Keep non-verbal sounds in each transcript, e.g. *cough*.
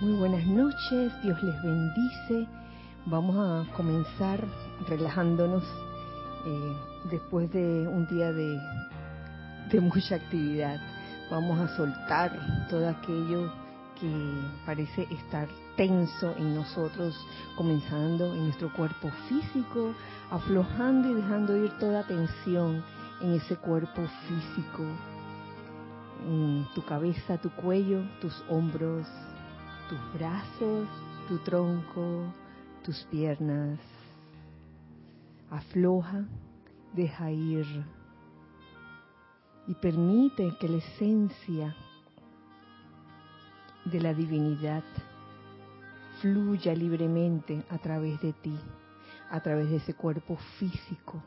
Muy buenas noches, Dios les bendice. Vamos a comenzar relajándonos eh, después de un día de, de mucha actividad. Vamos a soltar todo aquello que parece estar tenso en nosotros, comenzando en nuestro cuerpo físico, aflojando y dejando ir toda tensión en ese cuerpo físico, en tu cabeza, tu cuello, tus hombros, tus brazos, tu tronco, tus piernas. Afloja, deja ir y permite que la esencia de la divinidad fluya libremente a través de ti, a través de ese cuerpo físico.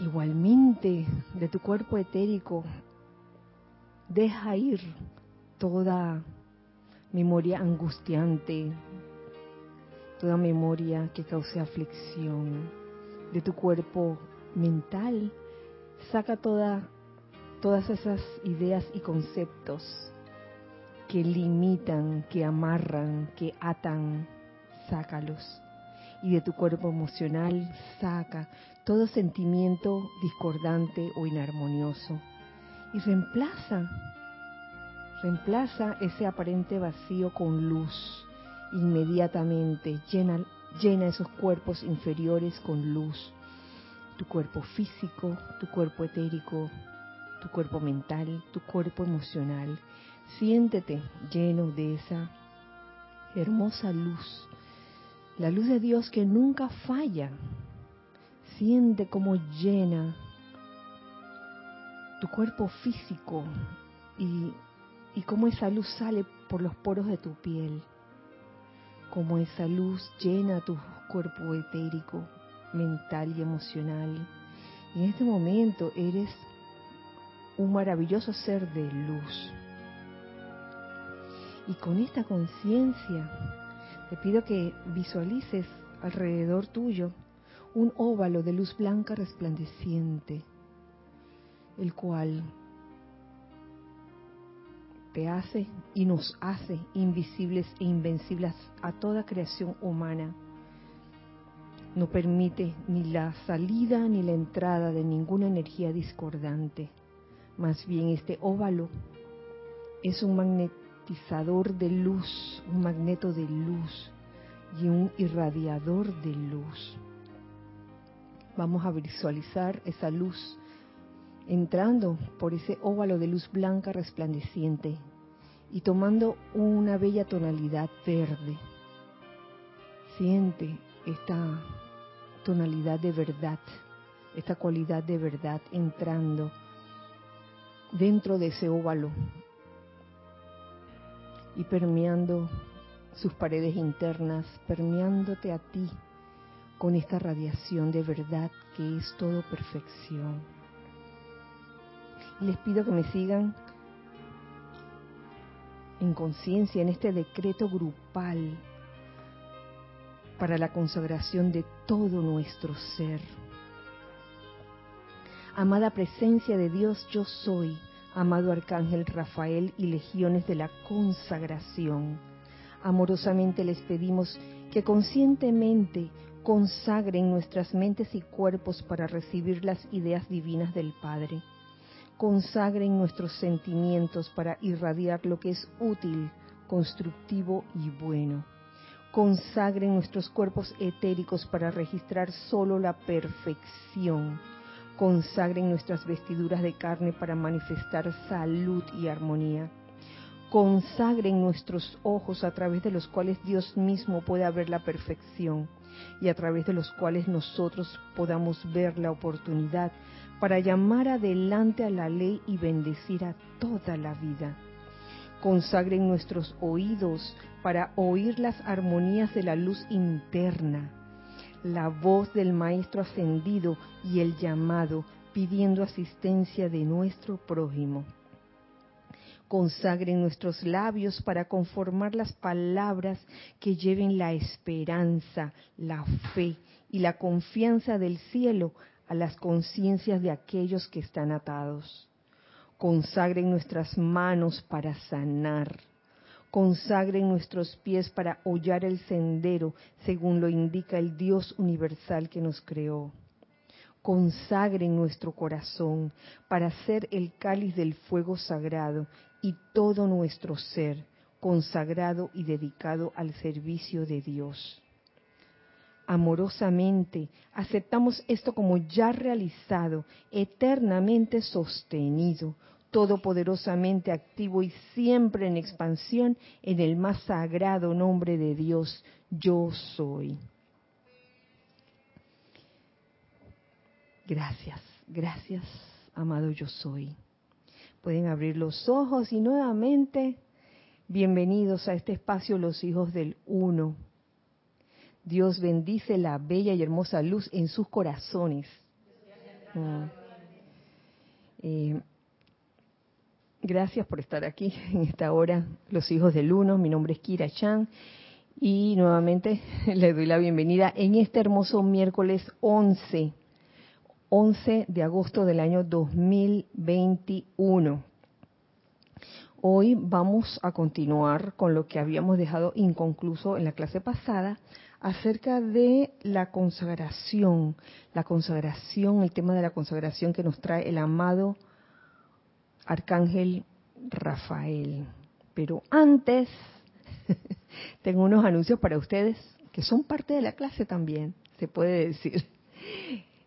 Igualmente de tu cuerpo etérico, deja ir toda memoria angustiante, toda memoria que cause aflicción. De tu cuerpo mental, saca toda, todas esas ideas y conceptos que limitan, que amarran, que atan, sácalos. Y de tu cuerpo emocional, saca todo sentimiento discordante o inarmonioso. Y reemplaza Reemplaza ese aparente vacío con luz. Inmediatamente llena, llena esos cuerpos inferiores con luz. Tu cuerpo físico, tu cuerpo etérico, tu cuerpo mental, tu cuerpo emocional. Siéntete lleno de esa hermosa luz. La luz de Dios que nunca falla. Siente como llena tu cuerpo físico y y cómo esa luz sale por los poros de tu piel, cómo esa luz llena tu cuerpo etérico, mental y emocional. Y en este momento eres un maravilloso ser de luz. Y con esta conciencia te pido que visualices alrededor tuyo un óvalo de luz blanca resplandeciente, el cual te hace y nos hace invisibles e invencibles a toda creación humana. No permite ni la salida ni la entrada de ninguna energía discordante. Más bien este óvalo es un magnetizador de luz, un magneto de luz y un irradiador de luz. Vamos a visualizar esa luz entrando por ese óvalo de luz blanca resplandeciente y tomando una bella tonalidad verde. Siente esta tonalidad de verdad, esta cualidad de verdad entrando dentro de ese óvalo y permeando sus paredes internas, permeándote a ti con esta radiación de verdad que es todo perfección les pido que me sigan en conciencia en este decreto grupal para la consagración de todo nuestro ser. Amada presencia de Dios, yo soy, amado Arcángel Rafael y legiones de la consagración. Amorosamente les pedimos que conscientemente consagren nuestras mentes y cuerpos para recibir las ideas divinas del Padre consagren nuestros sentimientos para irradiar lo que es útil, constructivo y bueno. Consagren nuestros cuerpos etéricos para registrar solo la perfección. Consagren nuestras vestiduras de carne para manifestar salud y armonía. Consagren nuestros ojos a través de los cuales Dios mismo pueda ver la perfección y a través de los cuales nosotros podamos ver la oportunidad para llamar adelante a la ley y bendecir a toda la vida. Consagren nuestros oídos para oír las armonías de la luz interna, la voz del Maestro ascendido y el llamado pidiendo asistencia de nuestro prójimo. Consagren nuestros labios para conformar las palabras que lleven la esperanza, la fe y la confianza del cielo a las conciencias de aquellos que están atados. Consagren nuestras manos para sanar. consagren nuestros pies para hollar el sendero según lo indica el Dios universal que nos creó. Consagren nuestro corazón para ser el cáliz del fuego sagrado y todo nuestro ser consagrado y dedicado al servicio de Dios. Amorosamente aceptamos esto como ya realizado, eternamente sostenido, todopoderosamente activo y siempre en expansión en el más sagrado nombre de Dios, yo soy. Gracias, gracias, amado yo soy. Pueden abrir los ojos y nuevamente, bienvenidos a este espacio los hijos del uno. Dios bendice la bella y hermosa luz en sus corazones. Mm. Eh, Gracias por estar aquí en esta hora, los hijos del uno. Mi nombre es Kira Chan y nuevamente *laughs* le doy la bienvenida en este hermoso miércoles 11, 11 de agosto del año 2021. Hoy vamos a continuar con lo que habíamos dejado inconcluso en la clase pasada acerca de la consagración, la consagración, el tema de la consagración que nos trae el amado Arcángel Rafael. Pero antes, *laughs* tengo unos anuncios para ustedes que son parte de la clase también, se puede decir.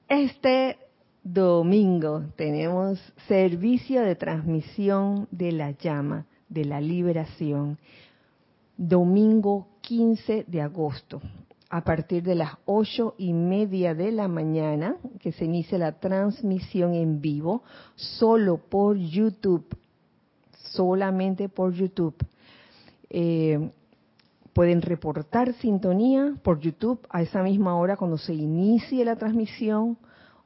Este domingo tenemos servicio de transmisión de la llama, de la liberación. Domingo 15 de agosto a partir de las ocho y media de la mañana, que se inicia la transmisión en vivo, solo por YouTube, solamente por YouTube. Eh, pueden reportar sintonía por YouTube a esa misma hora cuando se inicie la transmisión,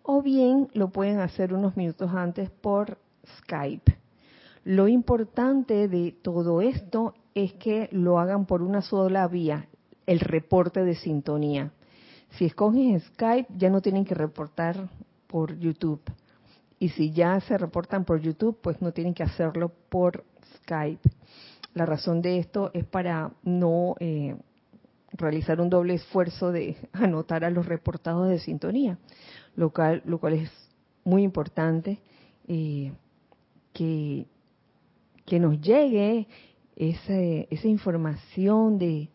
o bien lo pueden hacer unos minutos antes por Skype. Lo importante de todo esto es que lo hagan por una sola vía, el reporte de sintonía. Si escogen Skype, ya no tienen que reportar por YouTube. Y si ya se reportan por YouTube, pues no tienen que hacerlo por Skype. La razón de esto es para no eh, realizar un doble esfuerzo de *laughs* anotar a los reportados de sintonía, lo cual, lo cual es muy importante eh, que, que nos llegue esa información de,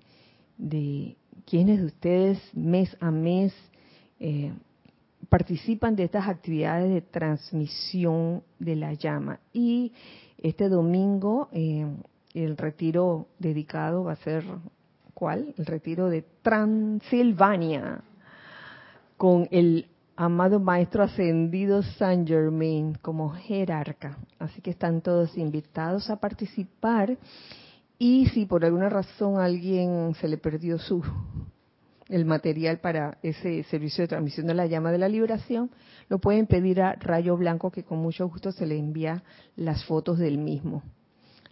de quienes de ustedes mes a mes eh, participan de estas actividades de transmisión de la llama. Y este domingo eh, el retiro dedicado va a ser, ¿cuál? El retiro de Transilvania con el amado Maestro Ascendido San Germain como jerarca. Así que están todos invitados a participar y si por alguna razón alguien se le perdió su el material para ese servicio de transmisión de la llama de la liberación, lo pueden pedir a Rayo Blanco que con mucho gusto se le envía las fotos del mismo,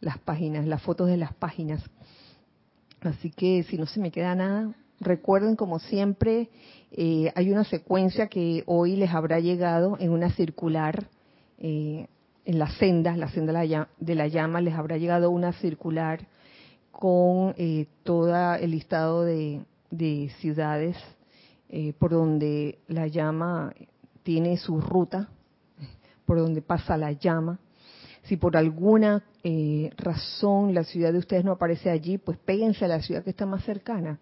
las páginas, las fotos de las páginas. Así que si no se me queda nada, recuerden como siempre, eh, hay una secuencia que hoy les habrá llegado en una circular eh, en la senda, la senda de la llama, les habrá llegado una circular con eh, todo el listado de, ciudades eh, por donde la llama tiene su ruta, por donde pasa la llama. Si por alguna eh, razón la ciudad de ustedes no aparece allí, pues péguense a la ciudad que está más cercana.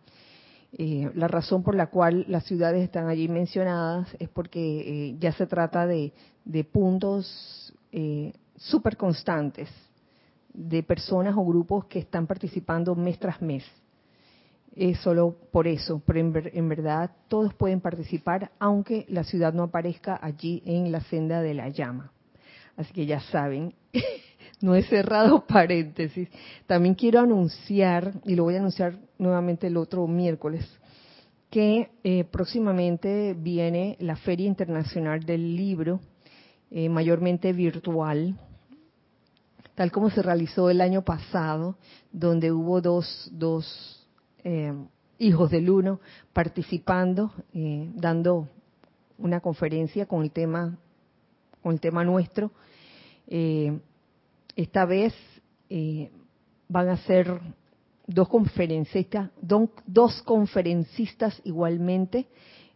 la razón por la cual las ciudades están allí mencionadas es porque ya se trata de, de puntos eh, súper constantes de personas o grupos que están participando mes tras mes. Es solo por eso, pero en, verdad todos pueden participar aunque la ciudad no aparezca allí en la senda de la llama. Así que ya saben, *laughs* no he cerrado *laughs* paréntesis. También quiero anunciar, y lo voy a anunciar nuevamente el otro miércoles, que eh, próximamente viene la Feria Internacional del Libro eh, mayormente virtual, tal como se realizó el año pasado, donde hubo dos, dos eh, hijos del uno participando, dando una conferencia con el tema, con el tema nuestro. Esta vez van a ser dos conferencistas, dos conferencistas igualmente,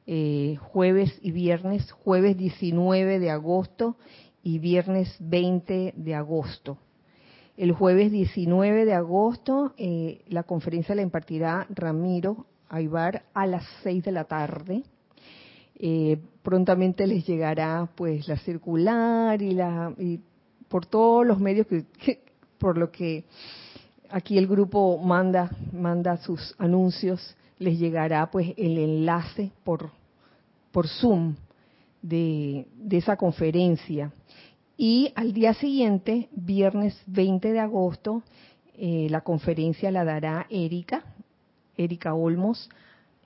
eh, jueves y viernes, jueves 19 de agosto y viernes 20 de agosto. El jueves 19 de agosto eh, la conferencia la impartirá Ramiro Aybar a las 6 de la tarde. Eh, prontamente les llegará pues la circular y la y por todos los medios que, por lo que aquí el grupo manda manda sus anuncios les llegará pues el enlace por por Zoom de, de esa conferencia y al día siguiente, viernes 20 de agosto, eh, la conferencia la dará Erika, Erika Olmos,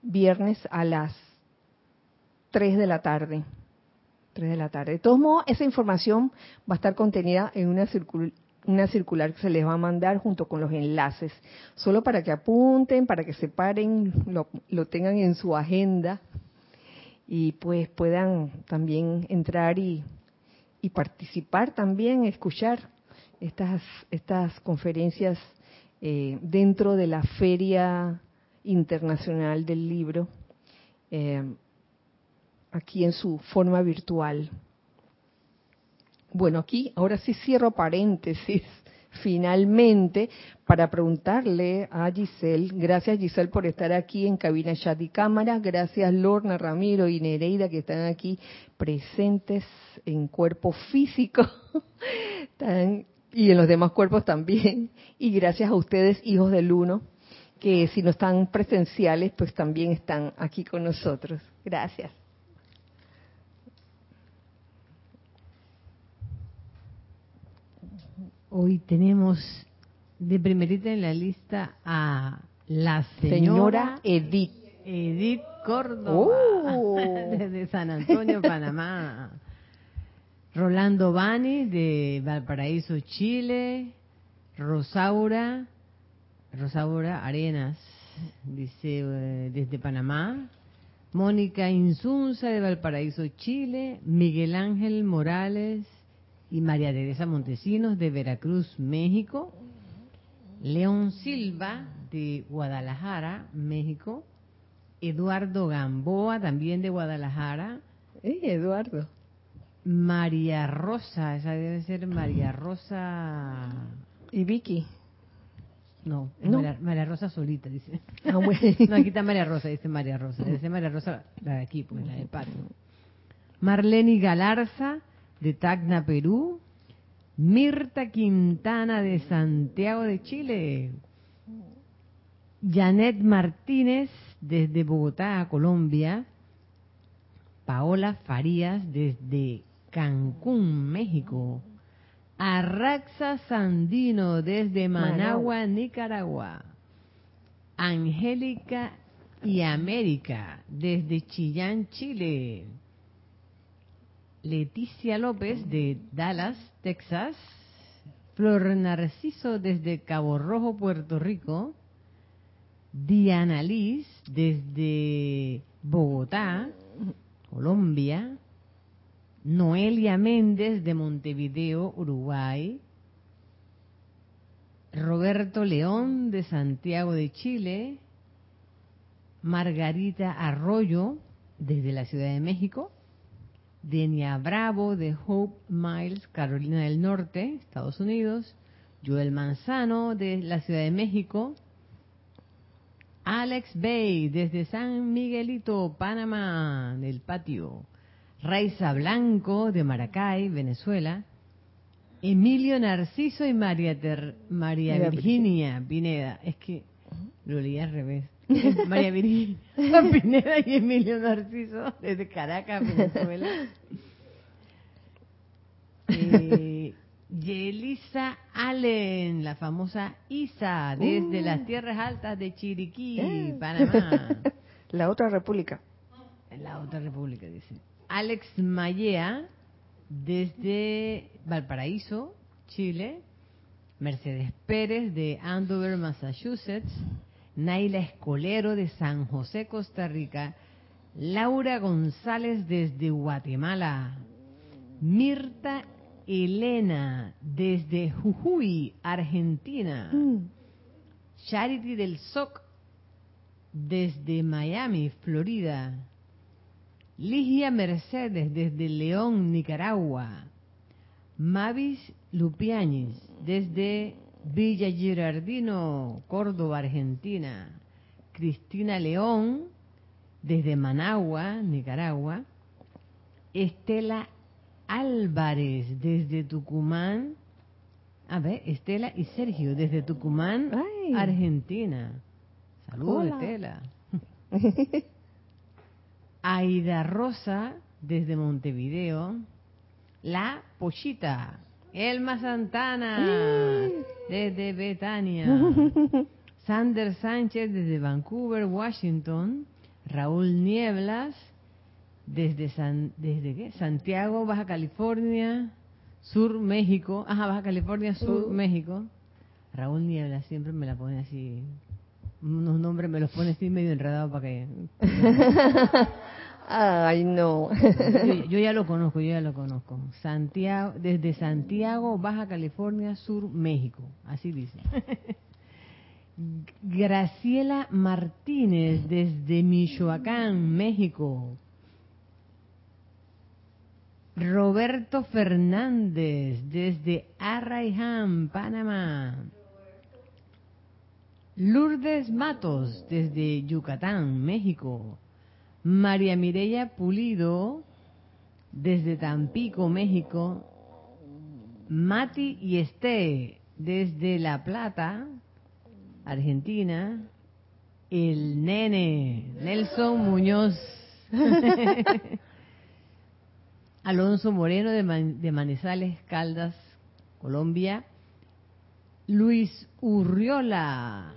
viernes a las 3 de la tarde. 3 de la tarde. De todos modos, esa información va a estar contenida en una, una circular que se les va a mandar junto con los enlaces, solo para que apunten, para que separen, lo, lo tengan en su agenda y pues puedan también entrar y y participar también, escuchar estas, estas conferencias eh, dentro de la Feria Internacional del Libro, eh, aquí en su forma virtual. Bueno, aquí ahora sí cierro paréntesis *laughs* finalmente para preguntarle a Giselle, gracias Giselle por estar aquí en cabina chat y cámara, gracias Lorna, Ramiro y Nereida que están aquí presentes en cuerpo físico *laughs* y en los demás cuerpos también, y gracias a ustedes hijos del uno que si no están presenciales pues también están aquí con nosotros. Gracias. Hoy tenemos de primerita en la lista a la señora, Edith. Edith Córdoba, oh. *laughs* desde San Antonio, Panamá. Rolando Bani, de Valparaíso, Chile. Rosaura, Rosaura Arenas, dice eh, desde Panamá. Mónica Insunza, de Valparaíso, Chile. Miguel Ángel Morales, y María Teresa Montesinos de Veracruz, México. León Silva de Guadalajara, México. Eduardo Gamboa, también de Guadalajara. Eh, Eduardo. María Rosa, esa debe ser María Rosa. ¿Y Vicky? No, María, Rosa solita, dice. Ah, no, aquí está María Rosa, dice María Rosa. Dice María Rosa, la de aquí, pues, la de Pato. Marlene Galarza, de Tacna, Perú. Mirta Quintana de Santiago de Chile. Janet Martínez desde Bogotá, Colombia. Paola Farías desde Cancún, México. Arraxa Sandino desde Managua, Nicaragua. Angélica y América desde Chillán, Chile. Leticia López de Dallas, Texas. Flor Narciso desde Cabo Rojo, Puerto Rico. Diana Liz desde Bogotá, Colombia. Noelia Méndez de Montevideo, Uruguay. Roberto León de Santiago de Chile. Margarita Arroyo desde la Ciudad de México. Denia Bravo de Hope Miles, Carolina del Norte, Estados Unidos, Joel Manzano de la Ciudad de México, Alex Bay desde San Miguelito, Panamá, del patio, Raiza Blanco de Maracay, Venezuela, Emilio Narciso y María, María Virginia. Pineda. Es que lo leí al revés. *laughs* María Virginia *laughs* Pineda y Emilio Narciso desde Caracas, Venezuela. *laughs* Eh, Yelisa Allen, la famosa Isa, desde las uh. tierras altas de Chiriquí, eh. Panamá. La otra república. La otra república, dice. Alex Mayea, desde Valparaíso, Chile. Mercedes Pérez, de Andover, Massachusetts. Naila Escolero de San José, Costa Rica, Laura González desde Guatemala, Mirta Elena desde Jujuy, Argentina, mm. Charity del SOC desde Miami, Florida. Ligia Mercedes desde León, Nicaragua. Mavis Lupiáñez desde Villa Girardino, Córdoba, Argentina. Cristina León desde Managua, Nicaragua. Estela Álvarez desde Tucumán. A ver, Estela y Sergio desde Tucumán, Argentina. Saludos, Estela. *laughs* Aida Rosa desde Montevideo. La Pochita. Elma Santana desde Betania. *laughs* Sander Sánchez desde Vancouver, Washington. Raúl Nieblas desde, San, desde ¿qué? Santiago, Baja California, Sur México. Ajá, Baja California, Sur México. Raúl Nieblas siempre me la pone así. Unos nombres me los pone así medio enredados para que. *laughs* Ay, no. *laughs* yo, ya lo conozco, yo ya lo conozco. Santiago, desde Santiago, Baja California, Sur México. Así dice. Graciela Martínez desde Michoacán, México. Roberto Fernández desde Arraiján, Panamá. Lourdes Matos desde Yucatán, México. María Mireya Pulido desde Tampico, México. Mati y Esté desde La Plata, Argentina, el nene Nelson Muñoz, *laughs* Alonso Moreno de, Manizales, Caldas, Colombia, Luis Urriola,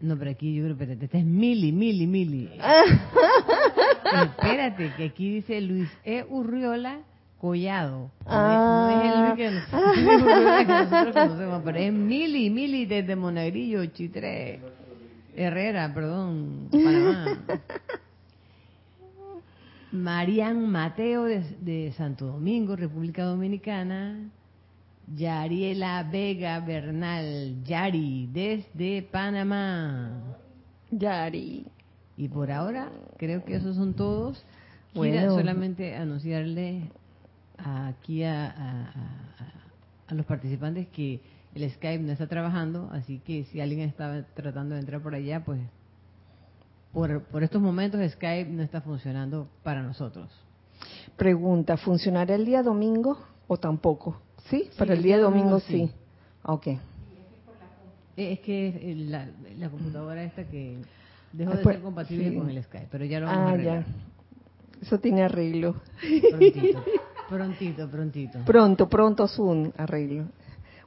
no, pero aquí yo creo, espérate, este es Mili, Mili, Mili. *laughs* espérate, que aquí dice Luis E. Urriola Collado. No, es, el que, nosotros conocemos, pero es Mili, Mili desde Monagrillo, Chitré, Herrera, perdón, Panamá. *laughs* Marian Mateo de, de, Santo Domingo, República Dominicana. Yariela Vega Bernal, Yari, desde Panamá. Yari. Y por ahora, creo que esos son todos. Quiero solamente anunciarle aquí a, los participantes que el Skype no está trabajando, así que si alguien está tratando de entrar por allá, pues por, por estos momentos Skype no está funcionando para nosotros. Pregunta, ¿funcionará el día domingo o tampoco? Sí, para el día domingo, sí. Ok. Eh, es que la, la computadora esta que dejó de ser compatible con el Skype, pero ya lo vamos a ah, arreglar. Ya. Eso tiene arreglo. Prontito. Prontito, prontito. Pronto, pronto es un arreglo.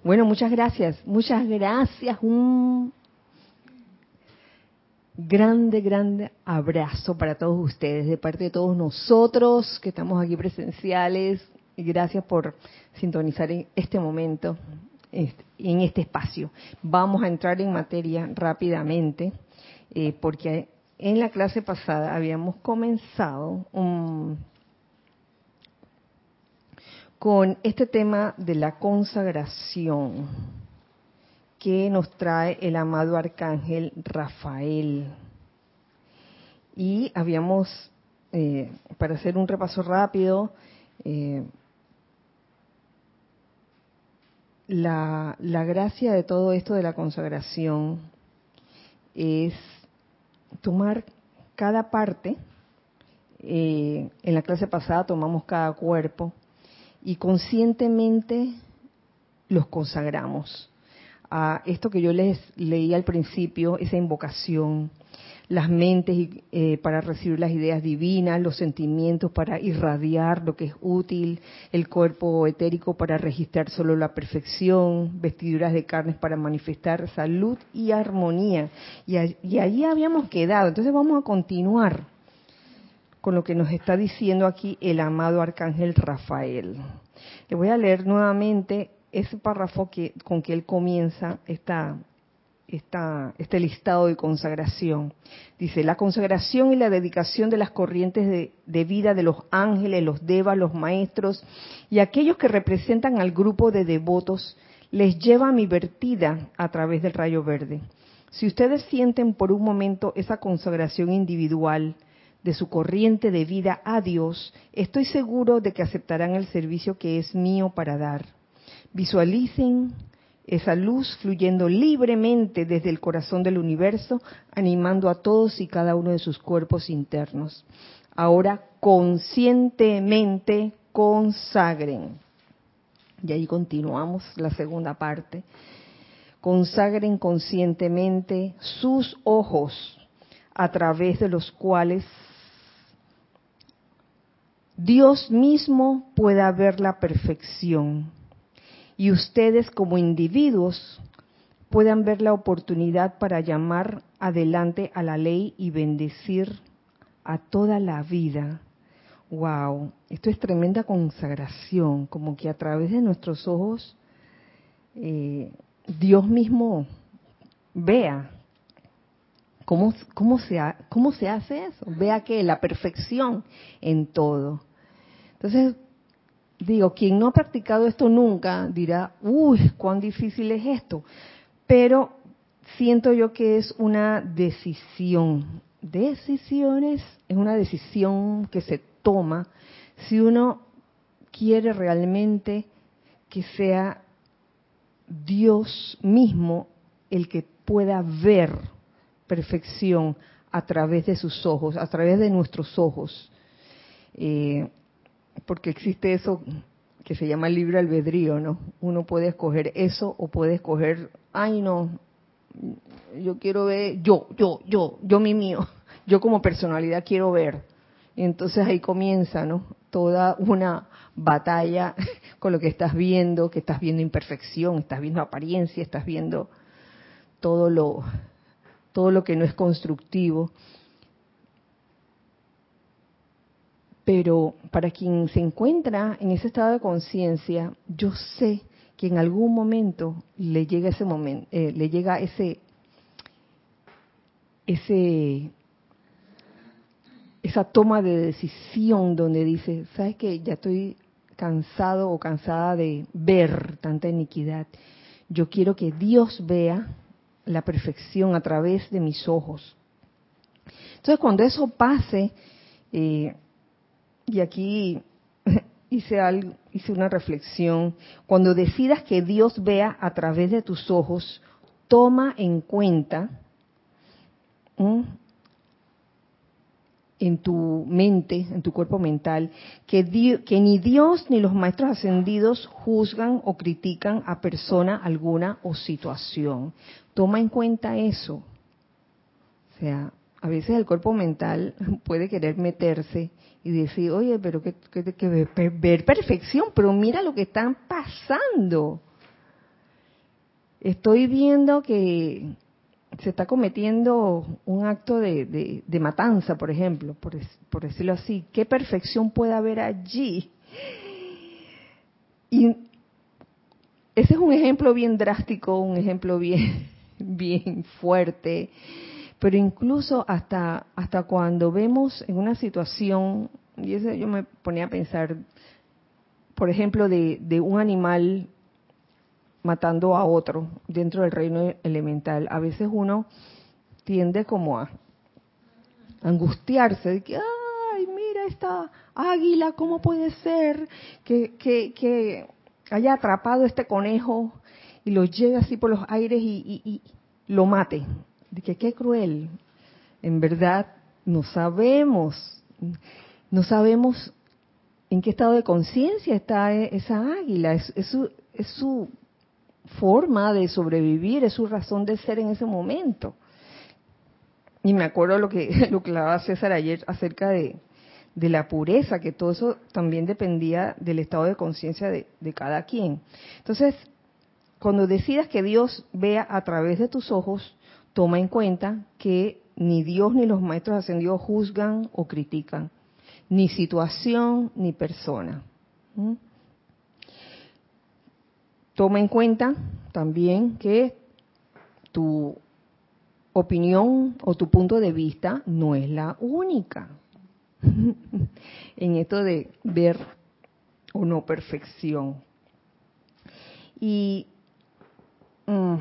Bueno, muchas gracias, muchas gracias. Un grande, grande abrazo para todos ustedes, de parte de todos nosotros que estamos aquí presenciales. Gracias por sintonizar en este momento, en este espacio. Vamos a entrar en materia rápidamente, eh, porque en la clase pasada habíamos comenzado un con este tema de la consagración que nos trae el amado arcángel Rafael. Y habíamos, eh, para hacer un repaso rápido, eh, la, gracia de todo esto de la consagración es tomar cada parte, eh, en la clase pasada tomamos cada cuerpo, y conscientemente los consagramos. A esto que yo les leí al principio, esa invocación, las mentes eh, para recibir las ideas divinas, los sentimientos para irradiar lo que es útil, el cuerpo etérico para registrar solo la perfección, vestiduras de carnes para manifestar salud y armonía. Y, y ahí habíamos quedado. Entonces vamos a continuar con lo que nos está diciendo aquí el amado arcángel Rafael. Le voy a leer nuevamente ese párrafo que, con que él comienza esta, esta, este listado de consagración. Dice, la consagración y la dedicación de las corrientes de, de, vida de los ángeles, los devas, los maestros y aquellos que representan al grupo de devotos les lleva a mi vertida a través del rayo verde. Si ustedes sienten por un momento esa consagración individual de su corriente de vida a Dios, estoy seguro de que aceptarán el servicio que es mío para dar. Visualicen esa luz fluyendo libremente desde el corazón del universo, animando a todos y cada uno de sus cuerpos internos. Ahora conscientemente consagren. Y ahí continuamos la segunda parte consagren conscientemente sus ojos a través de los cuales Dios mismo pueda ver la perfección y ustedes como individuos puedan ver la oportunidad para llamar adelante a la ley y bendecir a toda la vida. Wow, esto es tremenda consagración, como que a través de nuestros ojos eh, Dios mismo vea cómo, cómo, se, cómo se hace eso, vea que la perfección en todo. Entonces, digo, quien no ha practicado esto nunca dirá, uy, cuán difícil es esto, pero siento yo que es una decisión. Decisiones es una decisión que se toma si uno quiere realmente que sea Dios mismo el que pueda ver perfección a través de sus ojos, a través de nuestros ojos. Eh, porque existe eso que se llama libre albedrío, ¿no? Uno puede escoger eso o puede escoger, ay no, yo quiero ver, yo, yo, yo, yo mi mío, *laughs* yo como personalidad quiero ver. entonces ahí comienza, ¿no? Toda una batalla *laughs* con lo que estás viendo, que estás viendo imperfección, estás viendo apariencia, estás viendo todo lo todo lo que no es constructivo. Pero para quien se encuentra en ese estado de conciencia, yo sé que en algún momento le llega ese momento, eh, le llega ese esa toma de decisión donde dice, ¿sabes qué? Ya estoy cansado o cansada de ver tanta iniquidad. Yo quiero que Dios vea la perfección a través de mis ojos. Entonces, cuando eso pase, eh, y aquí *laughs* hice, algo, hice una reflexión, cuando decidas que Dios vea a través de tus ojos, toma en cuenta en tu mente, en tu cuerpo mental, que, que, ni Dios ni los maestros ascendidos juzgan o critican a persona alguna o situación. Toma en cuenta eso. O sea, a veces el cuerpo mental *laughs* puede querer meterse y decir, oye, pero que, ver perfección, pero mira lo que están pasando. Estoy viendo que se está cometiendo un acto de, matanza, por ejemplo, por, por, decirlo así, ¿qué perfección puede haber allí? Y ese es un ejemplo bien drástico, un ejemplo bien, *laughs* bien fuerte, pero incluso hasta, hasta cuando vemos en una situación, y eso yo me ponía a pensar, por ejemplo, de, de un animal matando a otro dentro del reino elemental. A veces uno tiende como a angustiarse de que, ay, mira esta águila, ¿cómo puede ser que, que, haya atrapado este conejo y lo lleve así por los aires y, lo mate? De que qué cruel. En verdad, no sabemos, no sabemos en qué estado de conciencia está esa águila. Es, es, su, es su forma de sobrevivir, es su razón de ser en ese momento. Y me acuerdo lo que, *laughs* lo hablaba César ayer acerca de, de la pureza, que todo eso también dependía del estado de conciencia de, de, cada quien. Entonces, cuando decidas que Dios vea a través de tus ojos, toma en cuenta que ni Dios ni los maestros ascendidos juzgan o critican, ni situación ni persona. Toma en cuenta también que tu opinión o tu punto de vista no es la única *laughs* en esto de ver o no perfección. Y mm,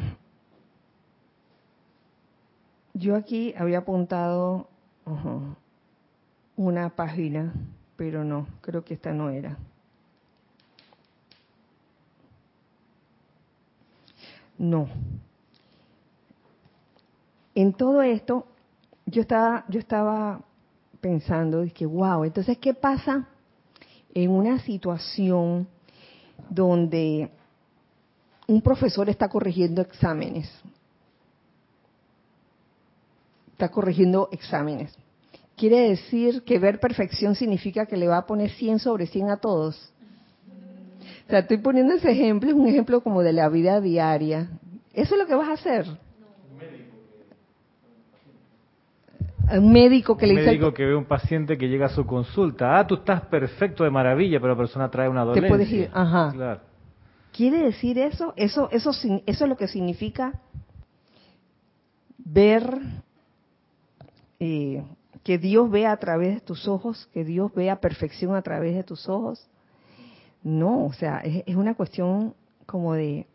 Yo aquí había apuntado una página, pero no, creo que esta no era. No. En todo esto, yo estaba, yo estaba pensando, que wow, entonces, ¿qué pasa en una situación donde un profesor está corrigiendo exámenes? Está corrigiendo exámenes. ¿Quiere decir que ver perfección significa que le va a poner 100 sobre 100 a todos? O sea, estoy poniendo ese ejemplo, es un ejemplo como de la vida diaria. ¿Eso es lo que vas a hacer? un médico que le dice... Un médico que ve un paciente que llega a su consulta. Ah, tú estás perfecto de maravilla, pero la persona trae una dolencia. Te puedes ir, ajá. ¿Quiere decir eso? Eso, eso? eso es lo que significa ver eh, que Dios vea a través de tus ojos, que Dios vea perfección a través de tus ojos. No, o sea, es, una cuestión como de...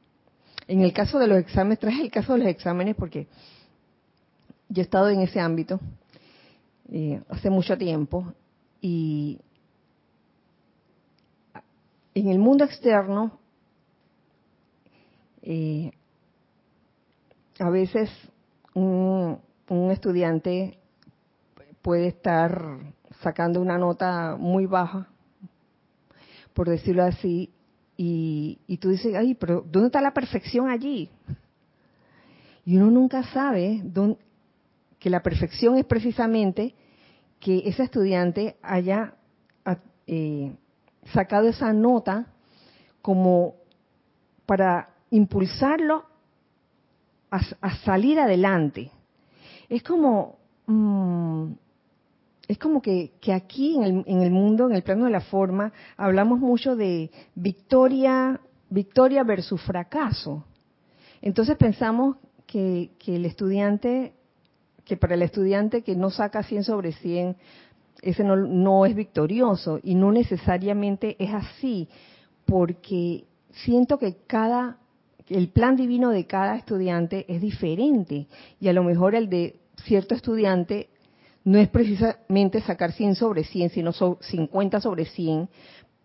En el caso de los exámenes, traes el caso de los exámenes porque yo he estado en ese ámbito eh, hace mucho tiempo y en el mundo externo eh, a veces un estudiante puede estar sacando una nota muy baja por decirlo así, y, tú dices, ay, pero ¿dónde está la perfección allí? Y uno nunca sabe dónde, que la perfección es precisamente que ese estudiante haya eh, sacado esa nota como para impulsarlo a, salir adelante. Es como, mm, es como que, aquí en el, en el, mundo, en el plano de la forma, hablamos mucho de victoria, victoria versus fracaso. Entonces pensamos que, el estudiante, que para el estudiante que no saca 100 sobre 100, ese no, no es victorioso y no necesariamente es así, porque siento que cada, el plan divino de cada estudiante es diferente y a lo mejor el de cierto estudiante no es precisamente sacar 100 sobre 100, sino 50 sobre 100,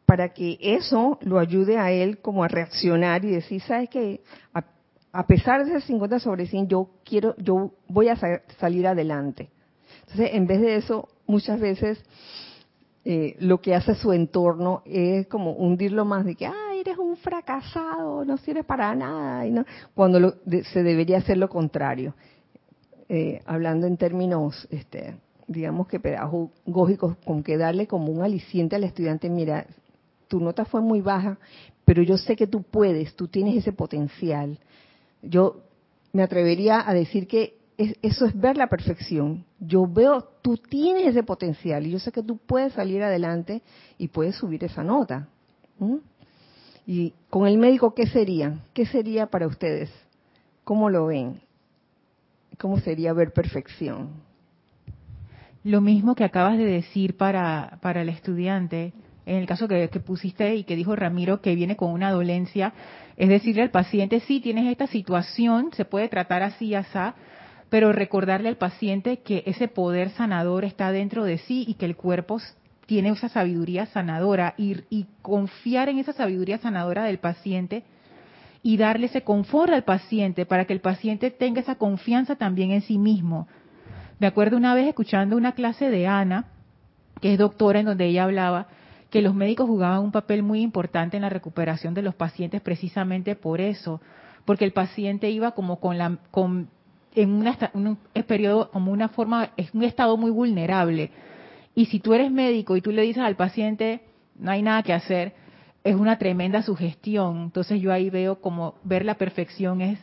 para que eso lo ayude a él como a reaccionar y decir, ¿sabes qué? A, pesar de ese 50 sobre 100, yo quiero, yo voy a salir adelante. Entonces, en vez de eso, muchas veces eh, lo que hace su entorno es como hundirlo más de que, ah, eres un fracasado, no sirves para nada, y no, cuando se debería hacer lo contrario. Eh, hablando en términos este, digamos que pedagógicos, con que darle como un aliciente al estudiante, mira, tu nota fue muy baja, pero yo sé que tú puedes, tú tienes ese potencial. Yo me atrevería a decir que eso es ver la perfección. Yo veo, tú tienes ese potencial y yo sé que tú puedes salir adelante y puedes subir esa nota. Y con el médico, ¿qué sería? ¿Qué sería para ustedes? ¿Cómo lo ven? ¿Cómo sería ver perfección? Lo mismo que acabas de decir para, para el estudiante, en el caso que, pusiste y que dijo Ramiro que viene con una dolencia, es decirle al paciente, sí, tienes esta situación, se puede tratar así y así, pero recordarle al paciente que ese poder sanador está dentro de sí y que el cuerpo tiene esa sabiduría sanadora. Y, y confiar en esa sabiduría sanadora del paciente y darle ese confort al paciente para que el paciente tenga esa confianza también en sí mismo, me acuerdo una vez escuchando una clase de Ana, que es doctora, en donde ella hablaba que los médicos jugaban un papel muy importante en la recuperación de los pacientes precisamente por eso, porque el paciente iba como con la con en un periodo como una forma es un estado muy vulnerable. Y si tú eres médico y tú le dices al paciente no hay nada que hacer es una tremenda sugestión. Entonces yo ahí veo como ver la perfección es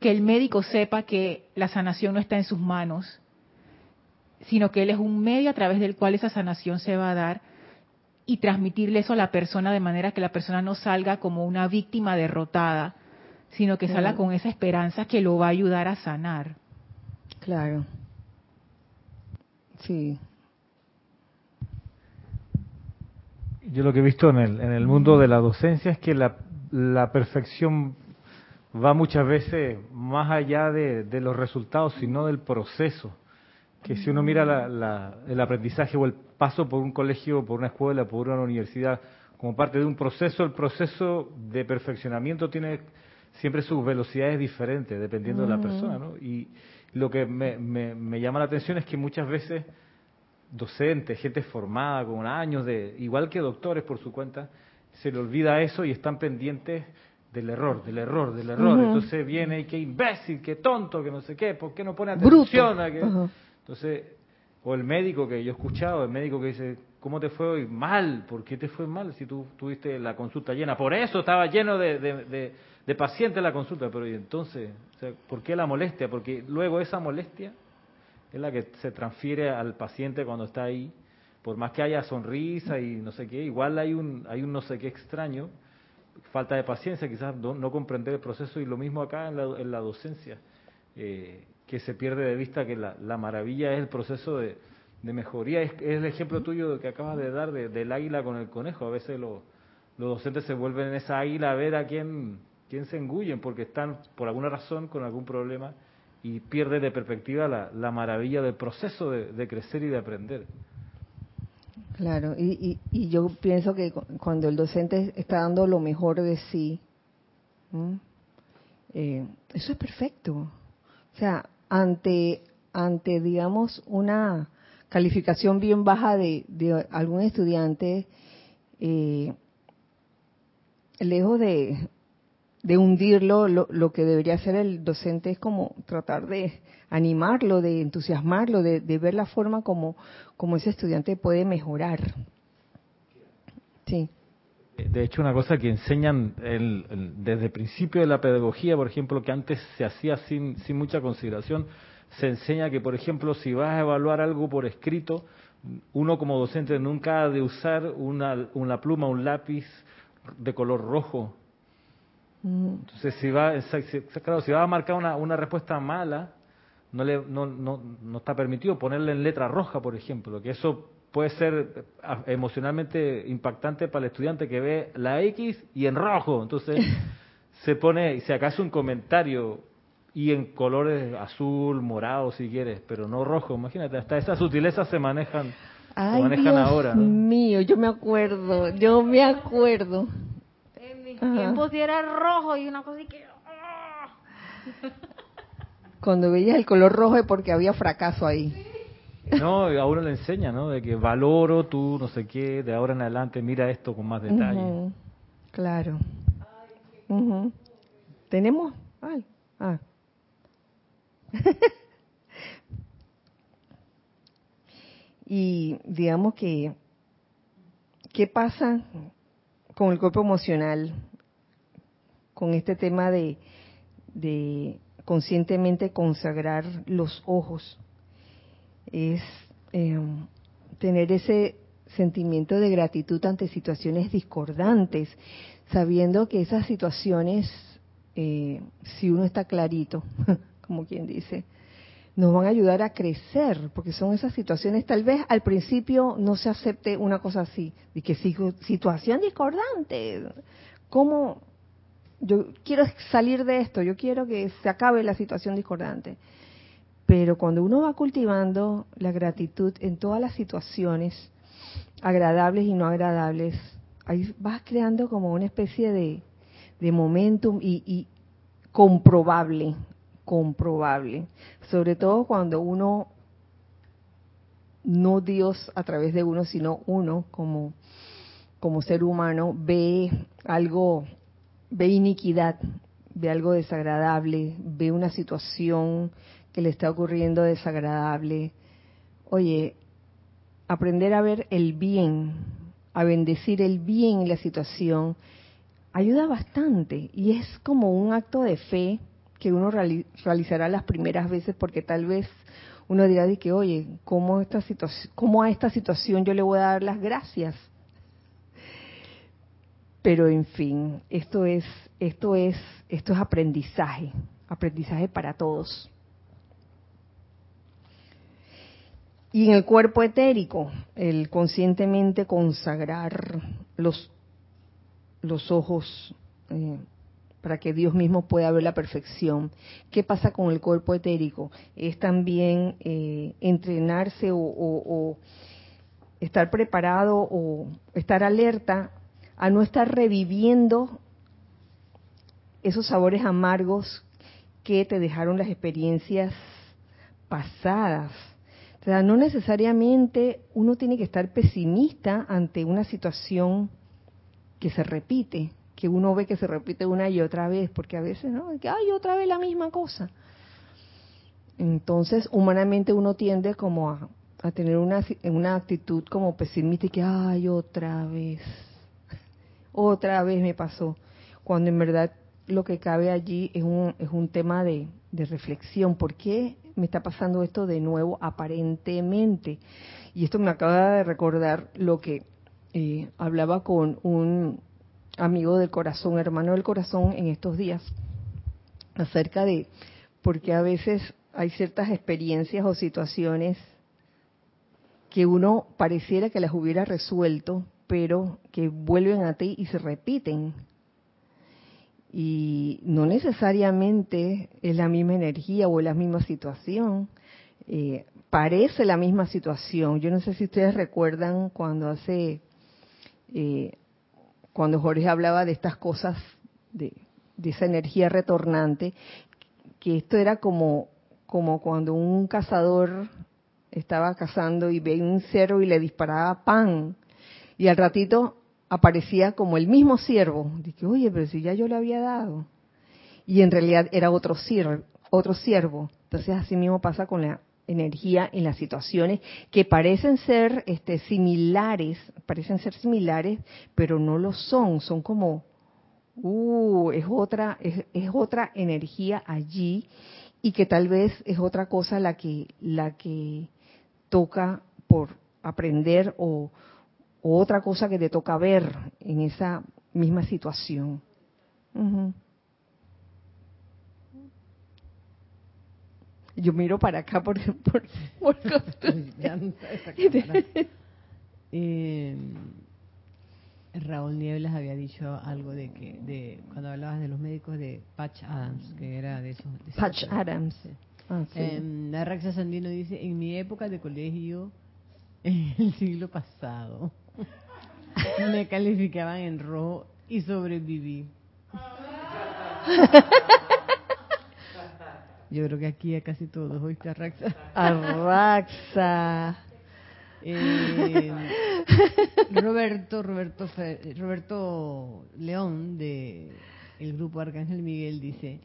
que el médico sepa que la sanación no está en sus manos sino que Él es un medio a través del cual esa sanación se va a dar y transmitirle eso a la persona de manera que la persona no salga como una víctima derrotada, sino que salga con esa esperanza que lo va a ayudar a sanar. Claro. Sí. Yo lo que he visto en el, en el mundo de la docencia es que la, la perfección va muchas veces más allá de, de los resultados, sino del proceso. Que si uno mira la- la- el aprendizaje o el paso por un colegio, por una escuela, por una universidad, como parte de un proceso, el proceso de perfeccionamiento tiene siempre sus velocidades diferentes, dependiendo de la persona, ¿no? Y lo que me, me- me llama la atención es que muchas veces docentes, gente formada con años de, igual que doctores por su cuenta, se le olvida eso y están pendientes del error, del error, del error. Entonces viene y qué imbécil, qué tonto, que no sé qué, ¿por qué no pone Bruto. atención? a que-?" Entonces, o el médico que yo he escuchado, el médico que dice, ¿cómo te fue hoy? Mal, ¿por qué te fue mal si tú tuviste la consulta llena? Por eso estaba lleno de, de, de- de pacientes la consulta, pero ¿y entonces? O sea, ¿Por qué la molestia? Porque luego esa molestia es la que se transfiere al paciente cuando está ahí. Por más que haya sonrisa y no sé qué, igual hay un, hay un no sé qué extraño, falta de paciencia, quizás no, no comprender el proceso y lo mismo acá en la, en la docencia, eh, que se pierde de vista que la, la maravilla es el proceso de, de mejoría. Es, es el ejemplo tuyo que acabas de dar de- del águila con el conejo. A veces lo- los docentes se vuelven en esa águila a ver a quién, quién se engullen porque están por alguna razón con algún problema y pierde de perspectiva la, la maravilla del proceso de, de crecer y de aprender. Claro, y, y, y yo pienso que cu- cuando el docente está dando lo mejor de sí, eh, eso es perfecto. O sea, ante, ante digamos, una calificación bien baja de, de algún estudiante, eh, lejos de, hundirlo, lo, lo que debería hacer el docente es como tratar de animarlo, de entusiasmarlo, de, de ver la forma como, como ese estudiante puede mejorar. Sí. De hecho, una cosa que enseñan el- el- desde el principio de la pedagogía, por ejemplo, que antes se hacía sin, sin mucha consideración, se enseña que, por ejemplo, si vas a evaluar algo por escrito, uno como docente nunca ha de usar una, una pluma, un lápiz de color rojo. Mm, Entonces, si va, claro, si va a marcar una, una respuesta mala, no, le, no, no, no está permitido ponerle en letra roja, por ejemplo, que eso puede ser eh, emocionalmente impactante para el estudiante que ve la X y en rojo. Entonces, *laughs* se pone, si acaso un comentario y en colores azul, morado, si quieres, pero no rojo. Imagínate, hasta esas sutilezas se manejan, se Ay, manejan Dios ahora. ¿no? mío, yo me acuerdo, yo me acuerdo. En mis Ajá. tiempos era rojo y una cosa y que... ¡ah! *laughs* Cuando veías el color rojo es porque había fracaso ahí. No, a uno le enseña, ¿no? De que valoro tú, no sé qué, de ahora en adelante mira esto con más detalle. Claro. ¿Tenemos? Ay, ah. *laughs* y digamos que, ¿qué pasa con el cuerpo emocional? Con este tema de, de conscientemente consagrar los ojos. Es eh, tener ese sentimiento de gratitud ante situaciones discordantes, sabiendo que esas situaciones, eh, si uno está clarito, *laughs* como quien dice, nos van a ayudar a crecer, porque son esas situaciones, tal vez al principio no se acepte una cosa así, de que si- situación discordante, ¿cómo? Yo quiero salir de esto, yo quiero que se acabe la situación discordante. Pero cuando uno va cultivando la gratitud en todas las situaciones, agradables y no agradables, ahí vas creando como una especie de, de momentum y, y comprobable, comprobable. Sobre todo cuando uno, no Dios a través de uno, sino uno como, como ser humano, ve algo, ve iniquidad, ve algo desagradable, ve una situación que le está ocurriendo desagradable. Oye, aprender a ver el bien, a bendecir el bien en la situación, ayuda bastante y es como un acto de fe que uno reali- realizará las primeras veces porque tal vez uno dirá de que, oye, ¿cómo, esta ¿cómo a esta situación yo le voy a dar las gracias? Pero en fin, esto es, esto es, esto es aprendizaje, aprendizaje para todos. Y en el cuerpo etérico, el conscientemente consagrar los, los ojos, eh, para que Dios mismo pueda ver la perfección. ¿Qué pasa con el cuerpo etérico? Es también eh, entrenarse o, o estar preparado o estar alerta a no estar reviviendo esos sabores amargos que te dejaron las experiencias pasadas. O sea, no necesariamente uno tiene que estar pesimista ante una situación que se repite, que uno ve que se repite una y otra vez, porque a veces, ¿no? Que hay otra vez la misma cosa. Entonces, humanamente uno tiende como a, a tener una, una actitud como pesimista y que, ay, otra vez, otra vez me pasó. Cuando en verdad lo que cabe allí es un, es un tema de, de reflexión. ¿Por qué me está pasando esto de nuevo aparentemente? Y esto me acaba de recordar lo que eh, hablaba con un amigo del corazón, hermano del corazón, en estos días, acerca de por qué a veces hay ciertas experiencias o situaciones que uno pareciera que las hubiera resuelto, pero que vuelven a ti y se repiten. Y no necesariamente es la misma energía o la misma situación. Eh, parece la misma situación. Yo no sé si ustedes recuerdan cuando hace, eh, cuando Jorge hablaba de estas cosas, de, esa energía retornante, que esto era como, como cuando un cazador estaba cazando y ve un ciervo y le disparaba pan. Y al ratito aparecía como el mismo ciervo. Dije, oye, pero si ya yo le había dado. Y en realidad era otro ciervo, otro ciervo. Entonces así mismo pasa con la energía en las situaciones que parecen ser este, similares, parecen ser similares, pero no lo son. Son como, uh, es otra, es, es otra energía allí y que tal vez es otra cosa la que, la que toca por aprender o, o otra cosa que te toca ver en esa misma situación. Yo miro para acá por, por, por. *laughs* Eh, *laughs* Raúl Nieblas había dicho algo de que, de cuando hablabas de los médicos de Patch Adams, que era de esos. de esos- Patch Adams. Sí. Ah, sí. Em, la Raxa Sandino dice, en mi época de colegio, *laughs* en el siglo pasado, *laughs* me calificaban en rojo y sobreviví. *laughs* Yo creo que aquí a casi todos, ¿oíste, Raxa? Arraxa. Eh, *laughs* Roberto, Roberto, Roberto León de el grupo Arcángel Miguel dice,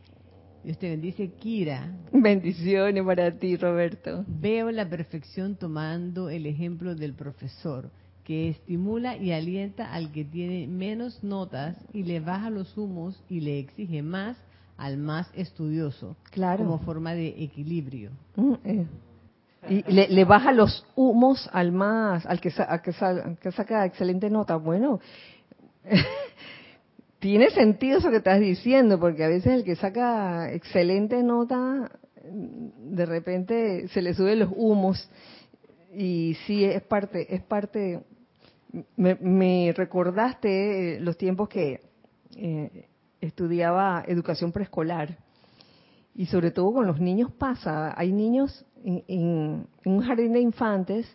Dios te bendice, Kira, Bendiciones para ti, Roberto. veo la perfección tomando el ejemplo del profesor, que estimula y alienta al que tiene menos notas y le baja los humos y le exige más al más estudioso, Claro. como forma de equilibrio. Mm, eh. Y le, le baja los humos al más, al que, sa- al que, al que saca excelente nota. Bueno, *laughs* tiene sentido eso que estás diciendo, porque a veces el que saca excelente nota, de repente se le suben los humos. Y sí, es parte, es parte. Me, me recordaste eh, los tiempos que eh, estudiaba educación preescolar. Y sobre todo con los niños pasa. Hay niños en, en- en un jardín de infantes,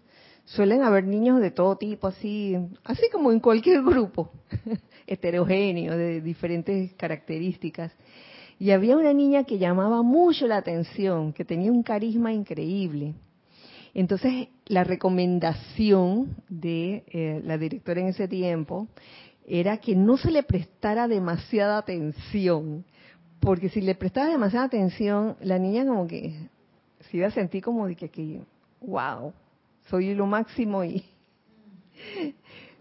suelen haber niños de todo tipo, así, así como en cualquier grupo, *laughs* heterogéneo, de diferentes características. Y había una niña que llamaba mucho la atención, que tenía un carisma increíble. Entonces, la recomendación de eh, la directora en ese tiempo era que no se le prestara demasiada atención, porque si le prestaba demasiada atención, la niña como que se iba a sentir como de que, que wow, soy lo máximo y...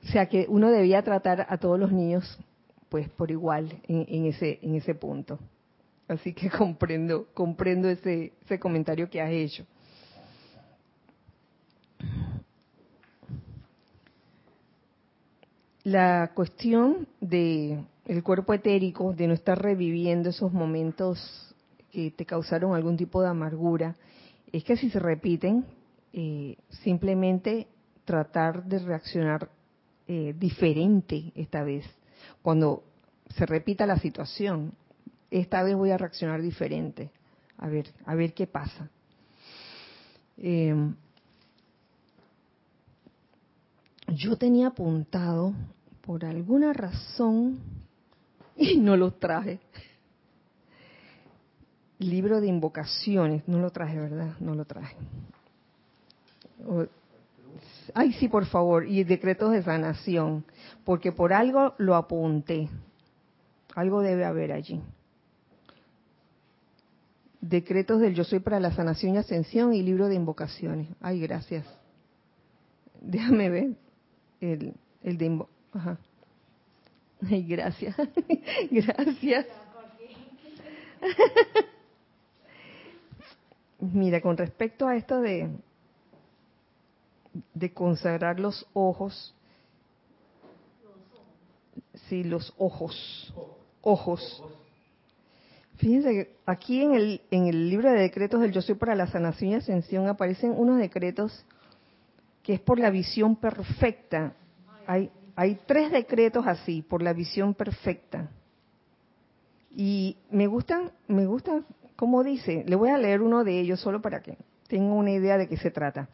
O sea que uno debía tratar a todos los niños pues por igual en, en ese en ese punto. Así que *laughs* comprendo comprendo ese ese comentario que has hecho. La cuestión de el cuerpo etérico, de no estar reviviendo esos momentos que te causaron algún tipo de amargura, es que si se repiten, eh, simplemente tratar de reaccionar eh, diferente esta vez, cuando se repita la situación, esta vez voy a reaccionar diferente. A ver, a ver qué pasa. Eh, yo tenía apuntado, por alguna razón, y no lo traje. Libro de invocaciones, no lo traje, ¿verdad? No lo traje. Ay, sí, por favor, y decretos de sanación, porque por algo lo apunté. Algo debe haber allí. Decretos del Yo Soy para la sanación y ascensión y libro de invocaciones. Ay, gracias. Déjame ver el, el de Ajá. Ay, gracias. *laughs* gracias. *laughs* Mira, con respecto a esto de, de consagrar los ojos, sí, los ojos, ojos. Fíjense que aquí en el, en el libro de decretos del Yo Soy para la Sanación y Ascensión aparecen unos decretos que es por la visión perfecta. Hay, hay tres decretos así, por la visión perfecta. Y me gustan, me gusta cómo dice, le voy a leer uno de ellos solo para que tenga una idea de qué se trata.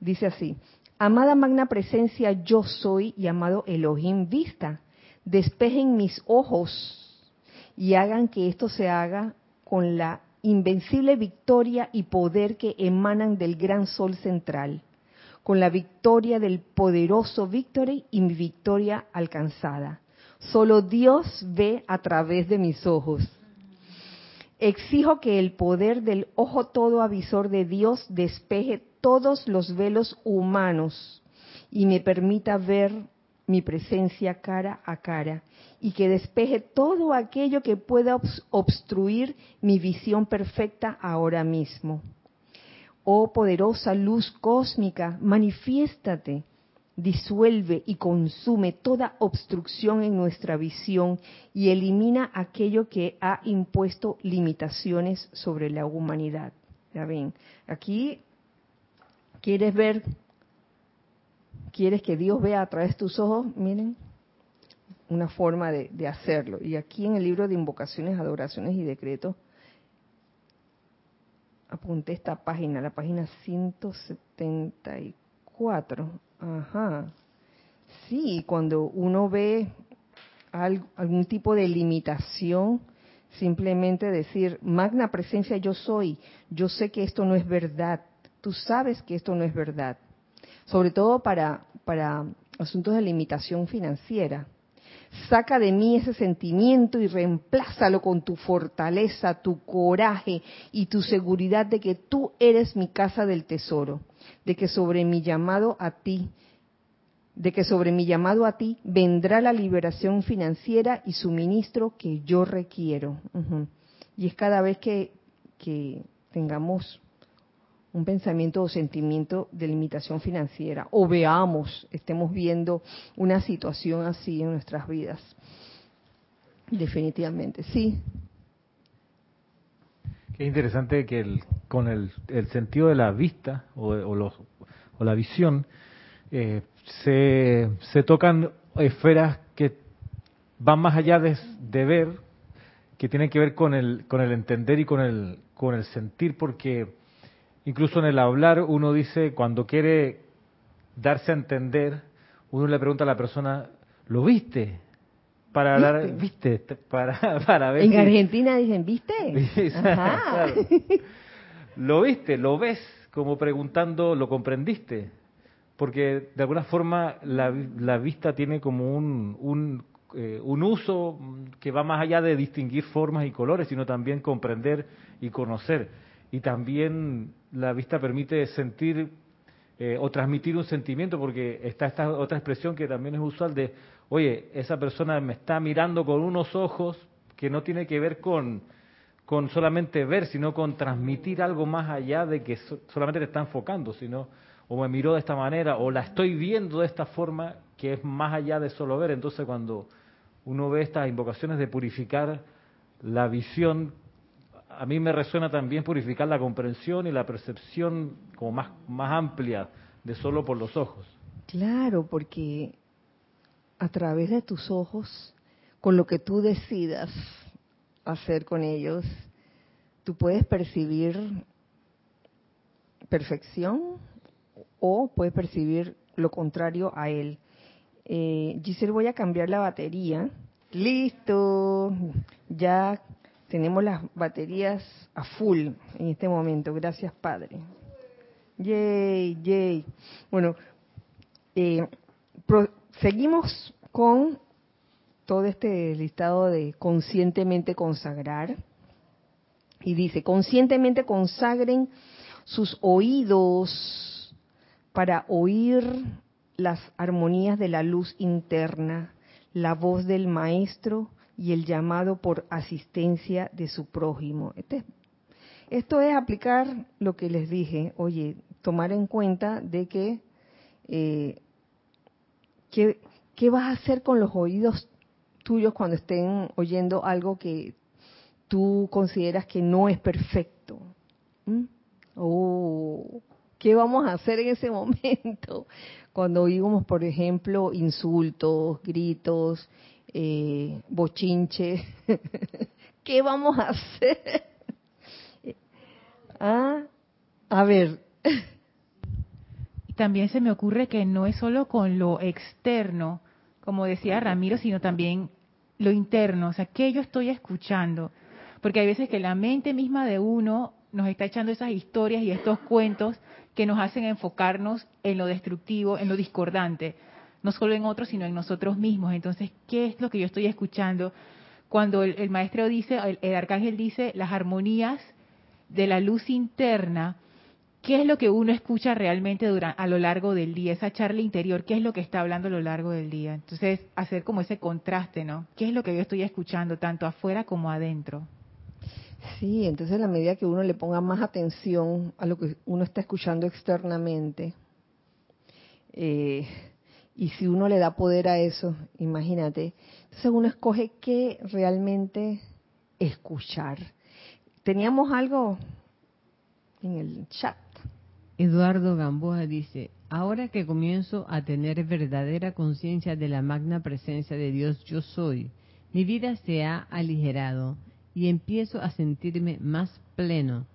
Dice así, amada magna presencia yo soy y amado Elohim vista, despejen mis ojos y hagan que esto se haga con la invencible victoria y poder que emanan del gran sol central, con la victoria del poderoso Victory y mi victoria alcanzada. Solo Dios ve a través de mis ojos. Exijo que el poder del ojo todo avisor de Dios despeje todos los velos humanos y me permita ver mi presencia cara a cara y que despeje todo aquello que pueda obs- obstruir mi visión perfecta ahora mismo. Oh poderosa luz cósmica, manifiéstate, disuelve y consume toda obstrucción en nuestra visión y elimina aquello que ha impuesto limitaciones sobre la humanidad. Ya ven, aquí quieres ver, quieres que Dios vea a través de tus ojos, miren, una forma de, de hacerlo. Y aquí en el libro de invocaciones, adoraciones y decretos, apunté esta página, la página 174. Ajá. Sí, cuando uno ve al- algún tipo de limitación, simplemente decir, magna presencia yo soy, yo sé que esto no es verdad, tú sabes que esto no es verdad. Sobre todo para, para asuntos de limitación financiera. Saca de mí ese sentimiento y reemplázalo con tu fortaleza, tu coraje y tu seguridad de que tú eres mi casa del tesoro, de que sobre mi llamado a ti, de que sobre mi llamado a ti vendrá la liberación financiera y suministro que yo requiero. Y es cada vez que, que tengamos un pensamiento o sentimiento de limitación financiera o veamos, estemos viendo una situación así en nuestras vidas. Definitivamente, sí. Qué interesante que el, con el, el sentido de la vista o, los- o la visión eh, se, se tocan esferas que van más allá de, de ver, que tienen que ver con el, con el entender y con el, con el sentir, porque incluso en el hablar uno dice, cuando quiere darse a entender, uno le pregunta a la persona, ¿lo viste? Para hablar, ¿viste? *laughs* Para, para ver En si- Argentina dicen, ¿viste? *laughs* Ajá. Claro. Lo viste, lo ves, como preguntando, ¿lo comprendiste? Porque de alguna forma la, la vista tiene como un, un, eh, un uso que va más allá de distinguir formas y colores, sino también comprender y conocer. Y también la vista permite sentir eh, o transmitir un sentimiento, porque está esta otra expresión que también es usual de, oye, esa persona me está mirando con unos ojos que no tiene que ver con, con solamente ver, sino con transmitir algo más allá de que so- solamente te está enfocando, sino o me miró de esta manera o la estoy viendo de esta forma que es más allá de solo ver. Entonces cuando uno ve estas invocaciones de purificar la visión, a mí me resuena también purificar la comprensión y la percepción como más, más amplia de solo por los ojos. Claro, porque a través de tus ojos, con lo que tú decidas hacer con ellos, tú puedes percibir perfección o puedes percibir lo contrario a él. Eh, Giselle, voy a cambiar la batería. Listo, ya tenemos las baterías a full en este momento. Gracias, Padre. Yay, yay. Bueno, eh, seguimos con todo este listado de conscientemente consagrar. Y dice, conscientemente consagren sus oídos para oír las armonías de la luz interna, la voz del maestro y el llamado por asistencia de su prójimo. Este, esto es aplicar lo que les dije, oye, tomar en cuenta de que, eh, ¿qué, ¿qué vas a hacer con los oídos tuyos cuando estén oyendo algo que tú consideras que no es perfecto? ¿Mm? Oh, ¿Qué vamos a hacer en ese *laughs* momento? Cuando oímos, por ejemplo, insultos, gritos, eh, bochinche, *laughs* ¿qué vamos a hacer? *laughs* ah, a ver. También se me ocurre que no es solo con lo externo, como decía Ramiro, sino también lo interno, o sea, ¿qué yo estoy escuchando? Porque hay veces que la mente misma de uno nos está echando esas historias y estos cuentos que nos hacen enfocarnos en lo destructivo, en lo discordante, no solo en otros, sino en nosotros mismos. Entonces, ¿qué es lo que yo estoy escuchando? Cuando el, maestro dice, el, arcángel dice, las armonías de la luz interna, ¿qué es lo que uno escucha realmente a lo largo del día? Esa charla interior, ¿qué es lo que está hablando a lo largo del día? Entonces, hacer como ese contraste, ¿no? ¿Qué es lo que yo estoy escuchando, tanto afuera como adentro? Sí, entonces a la medida que uno le ponga más atención a lo que uno está escuchando externamente, eh, y si uno le da poder a eso, imagínate, entonces uno escoge qué realmente escuchar. Teníamos algo en el chat. Eduardo Gamboa dice, ahora que comienzo a tener verdadera conciencia de la magna presencia de Dios yo soy, mi vida se ha aligerado y empiezo a sentirme más pleno.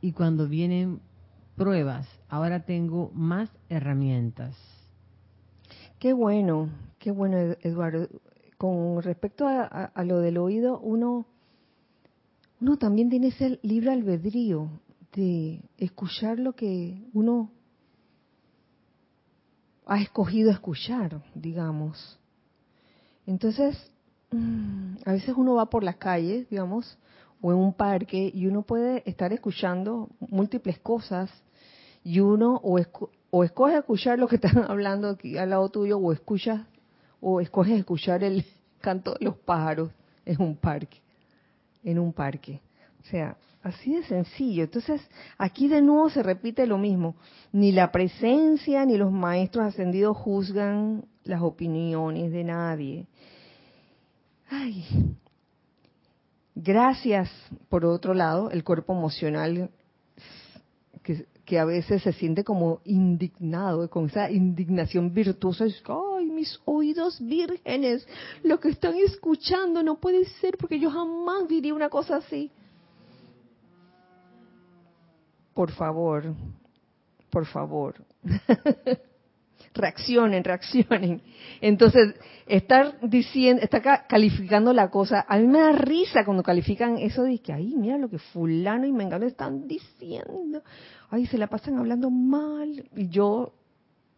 Y cuando vienen pruebas, ahora tengo más herramientas. Qué bueno, qué bueno, Eduardo. Con respecto a, lo del oído, uno, uno también tiene ese libre albedrío de escuchar lo que uno ha escogido escuchar, digamos. Entonces, Mm, a veces uno va por las calles, digamos, o en un parque y uno puede estar escuchando múltiples cosas y uno o, o escoge escuchar lo que están *laughs* hablando aquí al lado tuyo o escuchas o escoges escuchar el *laughs* canto de los pájaros en un parque, en un parque. O sea, así de sencillo. Entonces, aquí de nuevo se repite lo mismo. Ni la presencia ni los maestros ascendidos juzgan las opiniones de nadie. Ay, gracias, por otro lado, el cuerpo emocional que, a veces se siente como indignado, con esa indignación virtuosa. Es, Ay, mis oídos vírgenes, lo que están escuchando no puede ser porque yo jamás diría una cosa así. Por favor, por favor. *laughs* reaccionen, reaccionen. Entonces, estar diciendo, está calificando la cosa, a mí me da risa cuando califican eso de que, ay, mira lo que fulano y mengano están diciendo. Ay, se la pasan hablando mal. Y yo,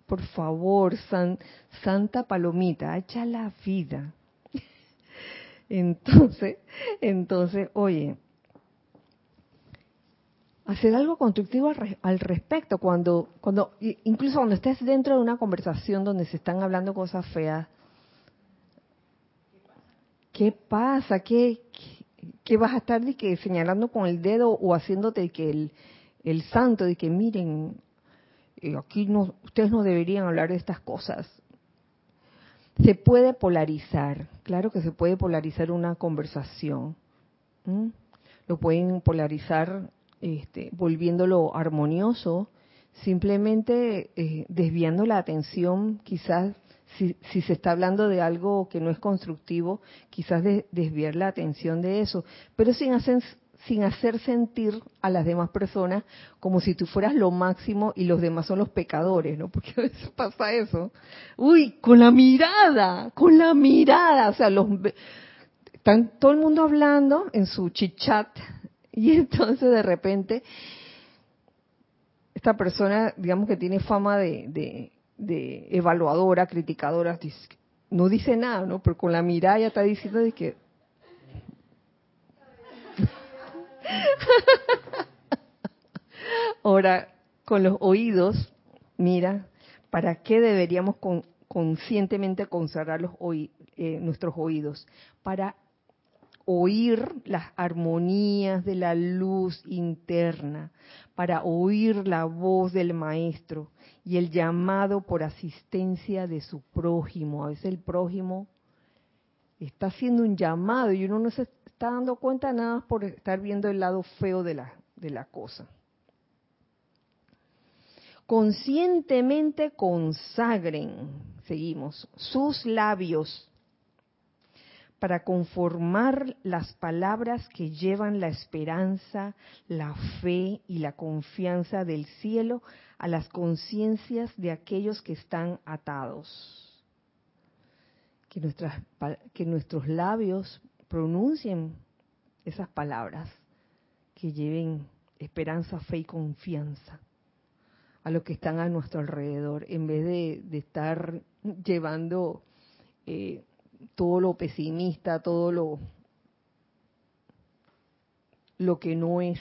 por favor, san, Santa Palomita, echa la vida. *laughs* Entonces, entonces, oye, hacer algo constructivo al, respecto cuando cuando incluso cuando estés dentro de una conversación donde se están hablando cosas feas qué pasa qué qué, vas a estar de que señalando con el dedo o haciéndote que el, el santo de que miren eh, aquí no ustedes no deberían hablar de estas cosas se puede polarizar claro que se puede polarizar una conversación lo pueden polarizar este, volviéndolo armonioso, simplemente eh, desviando la atención quizás si, si se está hablando de algo que no es constructivo, quizás de- desviar la atención de eso, pero sin hacer, sin hacer sentir a las demás personas como si tú fueras lo máximo y los demás son los pecadores, ¿no? *laughs* Porque a veces pasa eso. Uy, con la mirada, con la mirada, o sea, los están todo el mundo hablando en su chichat y *laughs* entonces de repente esta persona, digamos que tiene fama de, de, de evaluadora, criticadora, no dice nada, ¿no? Pero con la mirada ya está diciendo de que... *laughs* Ahora, con los oídos, mira, ¿para qué deberíamos con- conscientemente consagrar los oí- eh, nuestros oídos? Para oír las armonías de la luz interna, para oír la voz del maestro y el llamado por asistencia de su prójimo. A veces el prójimo está haciendo un llamado y uno no se está dando cuenta nada más por estar viendo el lado feo de la, de la cosa. Conscientemente consagren, seguimos, sus labios para conformar las palabras que llevan la esperanza, la fe y la confianza del cielo a las conciencias de aquellos que están atados. Que, que nuestros labios pronuncien esas palabras que lleven esperanza, fe y confianza a los que están a nuestro alrededor, en vez de, de estar llevando eh, todo lo pesimista, todo lo, lo que no es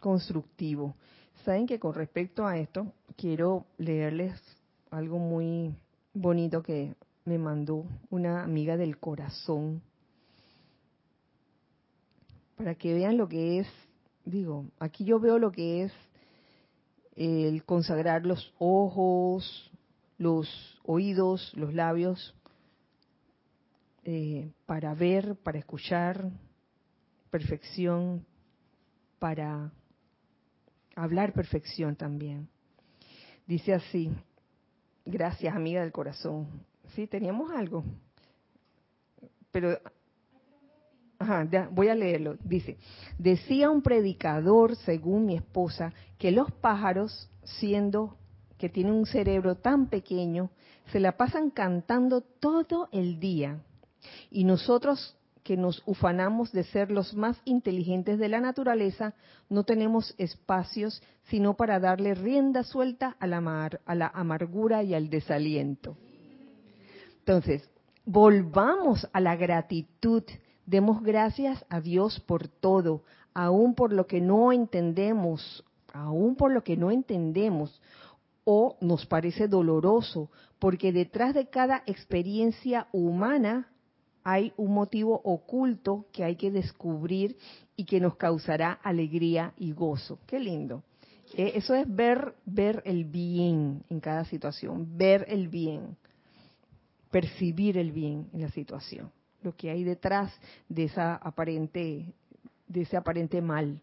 constructivo. Saben que con respecto a esto, quiero leerles algo muy bonito que me mandó una amiga del corazón, para que vean lo que es, digo, aquí yo veo lo que es el consagrar los ojos, los oídos, los labios, eh, para ver, para escuchar, perfección, para hablar perfección también. Dice así, gracias amiga del corazón. Sí, teníamos algo, pero Ajá, ya, voy a leerlo. Dice, decía un predicador, según mi esposa, que los pájaros, siendo que tienen un cerebro tan pequeño, se la pasan cantando todo el día. Y nosotros que nos ufanamos de ser los más inteligentes de la naturaleza, no tenemos espacios sino para darle rienda suelta a la, amar- a la amargura y al desaliento. Entonces, volvamos a la gratitud, demos gracias a Dios por todo, aún por lo que no entendemos, aún por lo que no entendemos o nos parece doloroso, porque detrás de cada experiencia humana hay un motivo oculto que hay que descubrir y que nos causará alegría y gozo. Qué lindo. Eh, Eso es ver, ver el bien en cada situación, ver el bien, percibir el bien en la situación, lo que hay detrás de esa aparente, de ese aparente mal.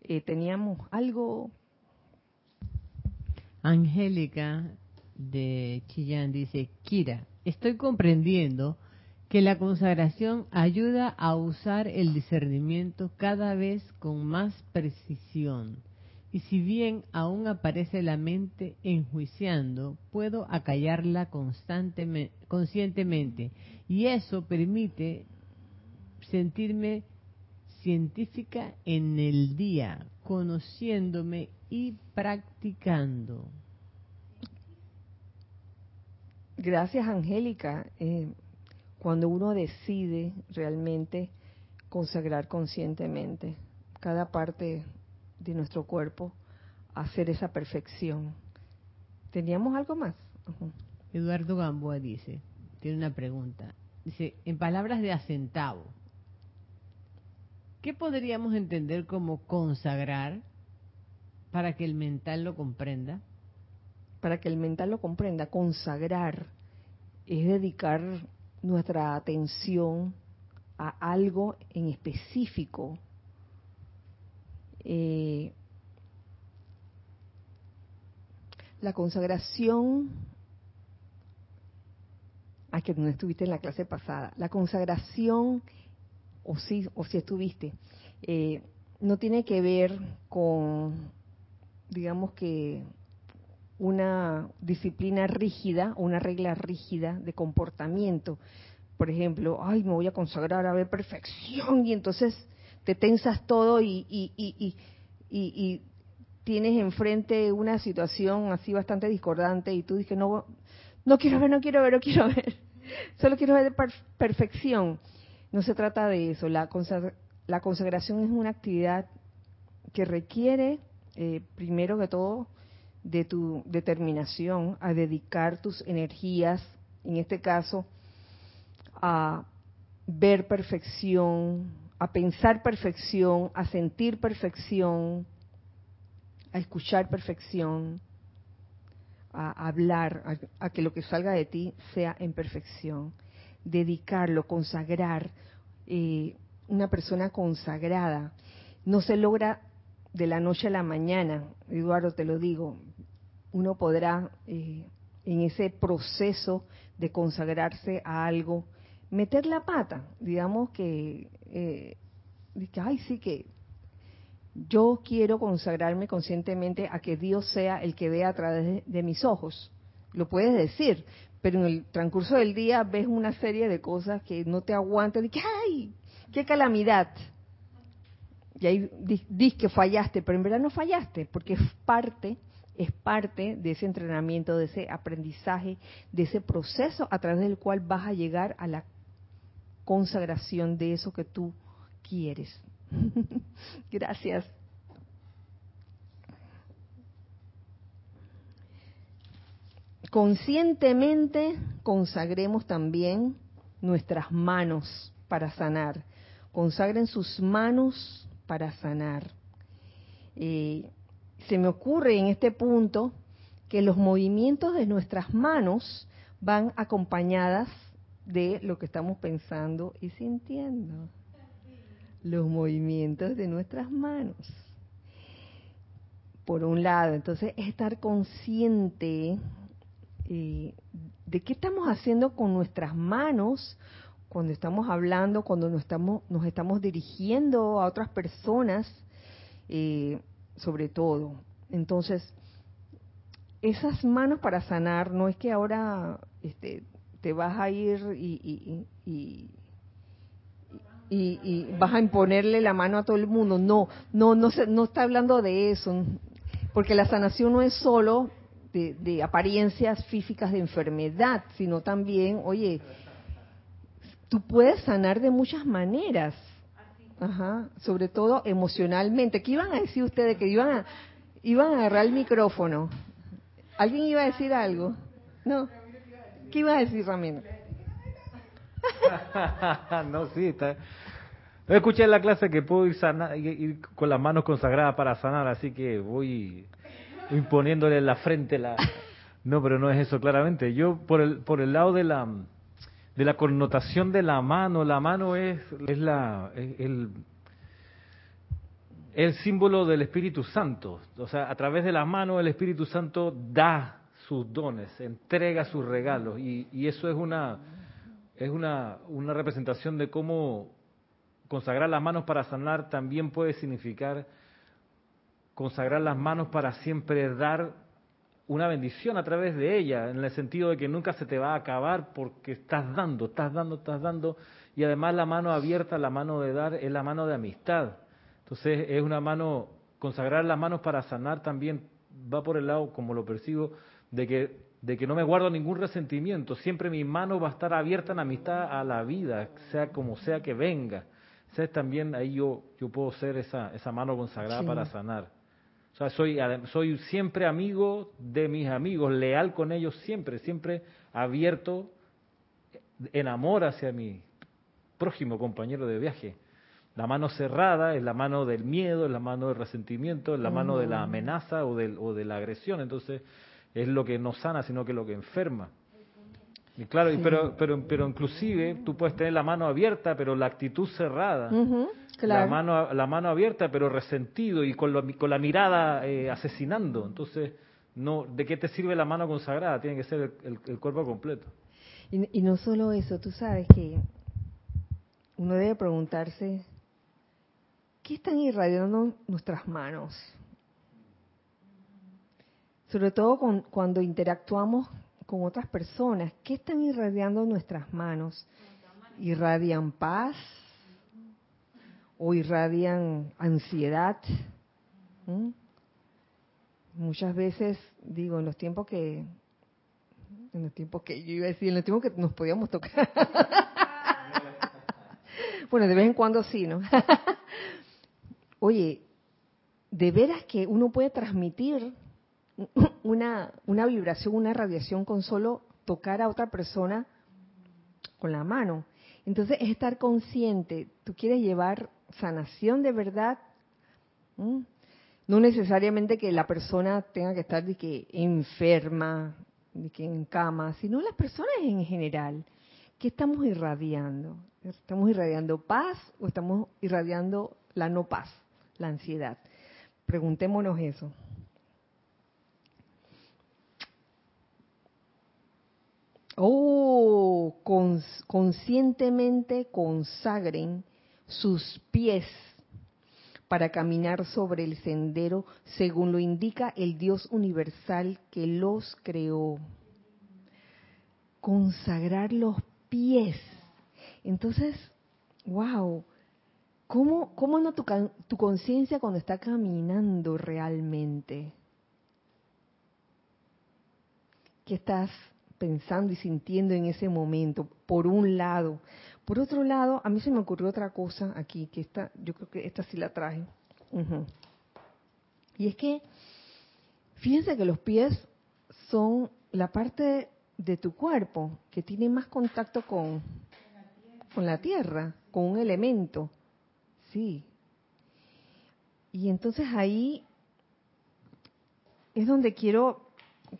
Eh, teníamos algo, Angélica de Chillán dice, Kira, estoy comprendiendo que la consagración ayuda a usar el discernimiento cada vez con más precisión. Y si bien aún aparece la mente enjuiciando, puedo acallarla constantemente, conscientemente. Y eso permite sentirme científica en el día, conociéndome y practicando. gracias Angélica, eh, cuando uno decide realmente consagrar conscientemente cada parte de nuestro cuerpo, hacer esa perfección. ¿Teníamos algo más? Eduardo Gamboa dice, tiene una pregunta. Dice, en palabras de acentavo, ¿qué podríamos entender como consagrar para que el mental lo comprenda? para que el mental lo comprenda, consagrar es dedicar nuestra atención a algo en específico. Eh, la consagración Ah, que no estuviste en la clase pasada. La consagración, o sí, o si estuviste, eh, no tiene que ver con, digamos que, una disciplina rígida, una regla rígida de comportamiento. Por ejemplo, ay, me voy a consagrar a ver perfección y entonces te tensas todo y, y, y, y tienes enfrente una situación así bastante discordante y tú dices, no, no quiero ver, no quiero ver, no quiero ver. *laughs* Solo quiero ver perfección. No se trata de eso. La, la consagración es una actividad que requiere, eh, primero que todo, de tu determinación a dedicar tus energías, en este caso, a ver perfección, a pensar perfección, a sentir perfección, a escuchar perfección, a hablar, a, que lo que salga de ti sea en perfección. Dedicarlo, consagrar. Eh, una persona consagrada no se logra de la noche a la mañana, Eduardo, te lo digo. Uno podrá eh, en ese proceso de consagrarse a algo meter la pata, digamos que, eh, ay, sí que yo quiero consagrarme conscientemente a que Dios sea el que vea a través de, mis ojos. Lo puedes decir, pero en el transcurso del día ves una serie de cosas que no te aguantan y que ¡ay! ¡Qué calamidad! Y ahí dices que fallaste, pero en verdad no fallaste, porque es parte, es parte de ese entrenamiento, de ese aprendizaje, de ese proceso a través del cual vas a llegar a la consagración de eso que tú quieres. *laughs* Gracias. Conscientemente consagremos también nuestras manos para sanar. Consagren sus manos para sanar. Eh, se me ocurre en este punto que los movimientos de nuestras manos van acompañadas de lo que estamos pensando y sintiendo los movimientos de nuestras manos. Por un lado, entonces estar consciente eh, de qué estamos haciendo con nuestras manos cuando estamos hablando, cuando nos estamos, nos estamos dirigiendo a otras personas, eh, sobre todo. Entonces, esas manos para sanar, no es que ahora este, te vas a ir y, y, vas a imponerle la mano a todo el mundo. No, no, no, se, no está hablando de eso, porque la sanación no es solo de, apariencias físicas de enfermedad, sino también, oye, tú puedes sanar de muchas maneras, Ajá, sobre todo emocionalmente. ¿Qué iban a decir ustedes? Que iban a, iban a agarrar el micrófono. ¿Alguien iba a decir algo? No. ¿Qué iba a decir, Ramiro? *laughs* no, sí, está, yo escuché en la clase que puedo ir, ir con las manos consagradas para sanar, así que voy imponiéndole en la frente la... *laughs* No, pero no es eso claramente. Yo por el, por el lado de la, de la connotación de la mano, la mano es, es la, el, el símbolo del Espíritu Santo. O sea, a través de la mano el Espíritu Santo da sus dones, entrega sus regalos y, y eso es una es una, una representación de cómo consagrar las manos para sanar también puede significar consagrar las manos para siempre dar una bendición a través de ella, en el sentido de que nunca se te va a acabar porque estás dando, estás dando, estás dando, y además la mano abierta, la mano de dar, es la mano de amistad. Entonces es una mano, consagrar las manos para sanar también va por el lado, como lo percibo, de que, de que no me guardo ningún resentimiento, siempre mi mano va a estar abierta en amistad a la vida, sea como sea que venga también ahí yo, yo puedo ser esa, esa mano consagrada para sanar. O sea, soy, soy siempre amigo de mis amigos, leal con ellos siempre, siempre abierto en amor hacia mi próximo compañero de viaje. La mano cerrada es la mano del miedo, es la mano del resentimiento, es la mano de la amenaza o, del, o de la agresión. Entonces, es lo que no sana, sino que lo que enferma. Y claro, pero, pero, pero inclusive tú puedes tener la mano abierta, pero la actitud cerrada. La mano, la mano abierta, pero resentido y con, con la mirada eh, asesinando. Entonces, no, ¿de qué te sirve la mano consagrada? Tiene que ser el, cuerpo completo. Y, y no solo eso, tú sabes que uno debe preguntarse, ¿qué están irradiando nuestras manos? Sobre todo con- cuando interactuamos con otras personas, ¿qué están irradiando nuestras manos? ¿Irradian paz? ¿O irradian ansiedad? ¿Mm? Muchas veces, digo, en los tiempos que, en los tiempos que yo iba a decir, en los tiempos que nos podíamos tocar. *laughs* bueno, de vez en cuando sí, ¿no? *laughs* Oye, de veras que uno puede transmitir una, una vibración, una radiación con solo tocar a otra persona con la mano. Entonces es estar consciente, tú quieres llevar sanación de verdad, no necesariamente que la persona tenga que estar de que enferma, de que en cama, sino las personas en general. ¿Qué estamos irradiando? ¿Estamos irradiando paz o estamos irradiando la no paz, la ansiedad? Preguntémonos eso. Oh, cons- conscientemente consagren sus pies para caminar sobre el sendero según lo indica el Dios universal que los creó. Consagrar los pies. Entonces, wow, ¿cómo, cómo no tu, tu conciencia cuando está caminando realmente? ¿Qué estás pensando y sintiendo en ese momento? Por un lado. Por otro lado, a mí se me ocurrió otra cosa aquí, que esta, yo creo que esta sí la traje. Y es que, fíjense que los pies son la parte de tu cuerpo que tiene más contacto con, con la tierra, con un elemento. Sí. Y entonces ahí es donde quiero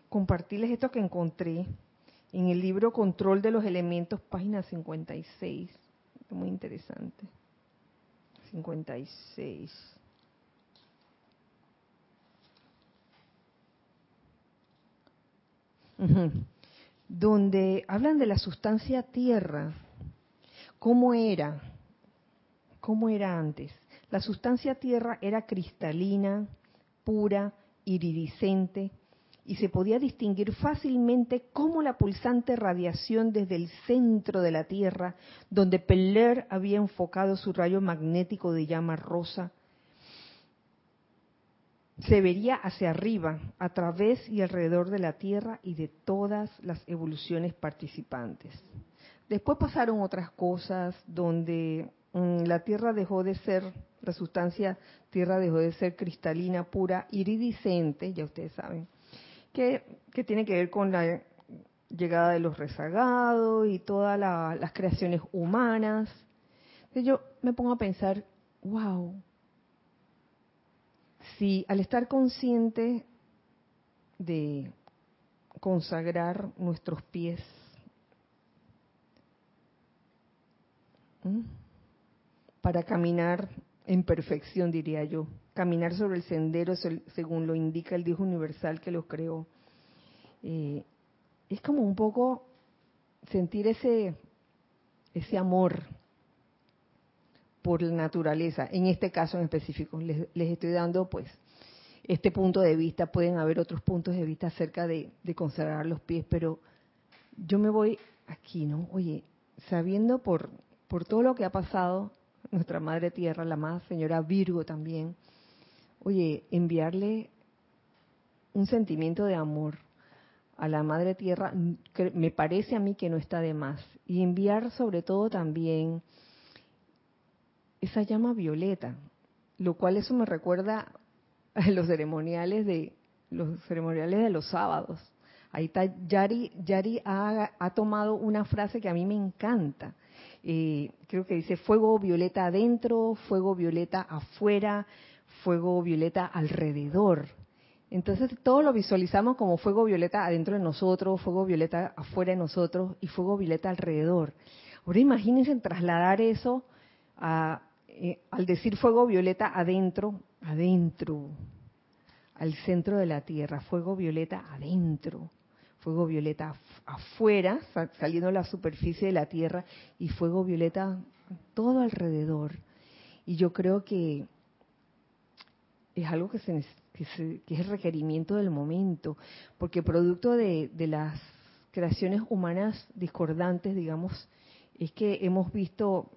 compartirles esto que encontré en el libro Control de los Elementos, página 56. Muy interesante. 56. Ujú. Donde hablan de la sustancia tierra. ¿Cómo era? ¿Cómo era antes? La sustancia tierra era cristalina, pura, iridiscente, y se podía distinguir fácilmente cómo la pulsante radiación desde el centro de la Tierra, donde Peller había enfocado su rayo magnético de llama rosa, se vería hacia arriba, a través y alrededor de la Tierra y de todas las evoluciones participantes. Después pasaron otras cosas donde mm, la Tierra dejó de ser, la sustancia Tierra dejó de ser cristalina, pura, iridiscente, ya ustedes saben, que, que tiene que ver con la llegada de los rezagados y todas la- las creaciones humanas. Yo me pongo a pensar, wow, si al estar consciente de consagrar nuestros pies, para caminar en perfección, diría yo, caminar sobre el sendero se- según lo indica el Dios universal que los creó. Eh, es como un poco sentir ese, ese amor por la naturaleza, en este caso en específico. Les, les estoy dando pues este punto de vista, pueden haber otros puntos de vista acerca de, de consagrar los pies, pero yo me voy aquí, ¿no? Oye, sabiendo por, por todo lo que ha pasado, nuestra Madre Tierra, la más señora Virgo también, oye, enviarle un sentimiento de amor a la Madre Tierra, que me parece a mí que no está de más. Y enviar sobre todo también esa llama violeta, lo cual eso me recuerda a los ceremoniales de los ceremoniales de los sábados. Ahí está Yari, Yari ha, tomado una frase que a mí me encanta. Eh, creo que dice fuego violeta adentro, fuego violeta afuera, fuego violeta alrededor. Entonces todo lo visualizamos como fuego violeta adentro de nosotros, fuego violeta afuera de nosotros y fuego violeta alrededor. Ahora imagínense trasladar eso a, eh, al decir fuego violeta adentro, adentro, al centro de la Tierra, fuego violeta adentro, fuego violeta afuera, saliendo a la superficie de la Tierra, y fuego violeta todo alrededor. Y yo creo que es algo que, se, es el requerimiento del momento, porque producto de, de las creaciones humanas discordantes, digamos, es que hemos visto,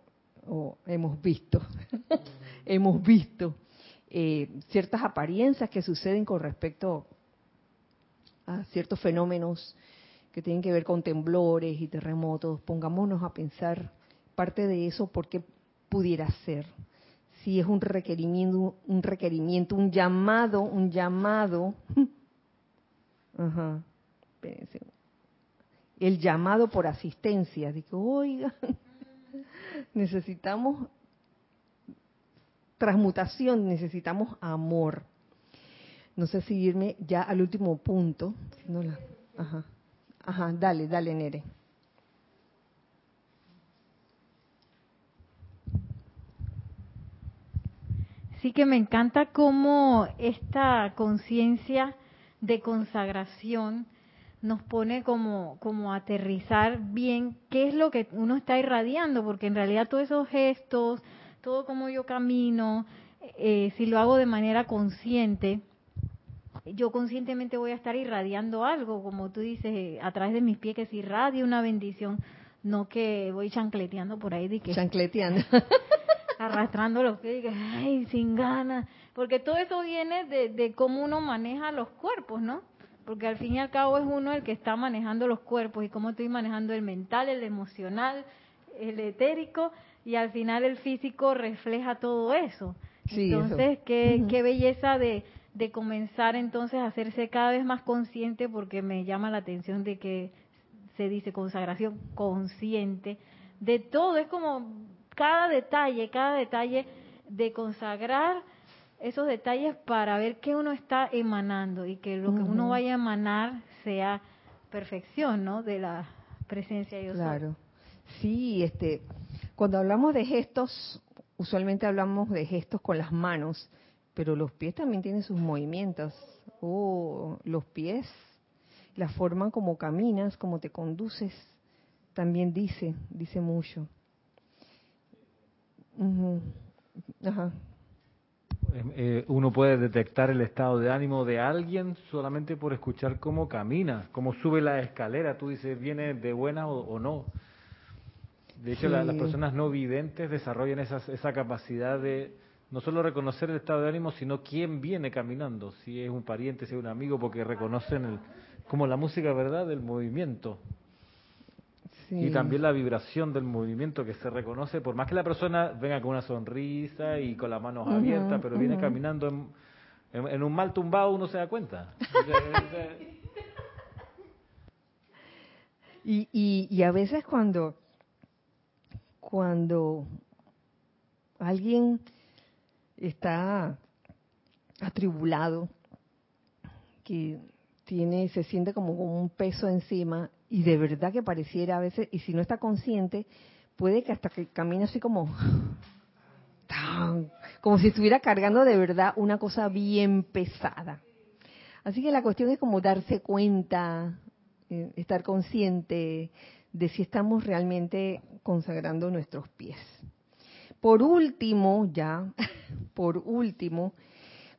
o hemos visto, *laughs* hemos visto eh, ciertas apariencias que suceden con respecto a ciertos fenómenos que tienen que ver con temblores y terremotos. Pongámonos a pensar parte de eso, por qué pudiera ser. Si es un requerimiento, un requerimiento, un llamado, un llamado. *laughs* Ajá. El llamado por asistencia. Digo, oiga, *laughs* necesitamos transmutación, necesitamos amor. No sé si irme ya al último punto. No la, ajá, ajá, dale, dale, Nere. Sí que me encanta cómo esta conciencia de consagración nos pone como, como aterrizar bien qué es lo que uno está irradiando, porque en realidad todos esos gestos, todo como yo camino, eh, si lo hago de manera consciente, yo conscientemente voy a estar irradiando algo, como tú dices, eh, a través de mis pies, que si irradio una bendición, no que voy chancleteando por ahí. De que, chancleteando. *laughs* arrastrando los pies, ay, sin ganas. Porque todo eso viene de, de cómo uno maneja los cuerpos, ¿no? Porque al fin y al cabo es uno el que está manejando los cuerpos y cómo estoy manejando el mental, el emocional, el etérico y al final el físico refleja todo eso. entonces, Qué, qué belleza de, de comenzar entonces a hacerse cada vez más consciente porque me llama la atención de que se dice consagración consciente de todo, es como cada detalle, cada detalle de consagrar esos detalles para ver qué uno está emanando y que lo que uno vaya a emanar sea perfección, ¿no? De la presencia de Dios. Claro. Sí, este, cuando hablamos de gestos, usualmente hablamos de gestos con las manos, pero los pies también tienen sus movimientos. Oh, los pies, la forma como caminas, como te conduces, también dice, dice mucho. Ajá. Em, eh, uno puede detectar el estado de ánimo de alguien solamente por escuchar cómo camina, cómo sube la escalera. Tú dices, ¿viene de buena o, no? De hecho, las personas no videntes desarrollan esa capacidad de, no solo reconocer el estado de ánimo, sino quién viene caminando, si es un pariente, si es un amigo, porque reconocen el, como la música, ¿verdad?, del movimiento. Y también la vibración del movimiento que se reconoce, por más que la persona venga con una sonrisa y con las manos abiertas, pero viene caminando en, un mal tumbado, uno se da cuenta. *laughs* y, y, y a veces cuando, cuando alguien está atribulado, que tiene, se siente como un peso encima y de verdad que pareciera a veces, y si no está consciente, puede que hasta que camine así como, como si estuviera cargando de verdad una cosa bien pesada. Así que la cuestión es como darse cuenta, eh, estar consciente de si estamos realmente consagrando nuestros pies. Por último, ya, *laughs* por último,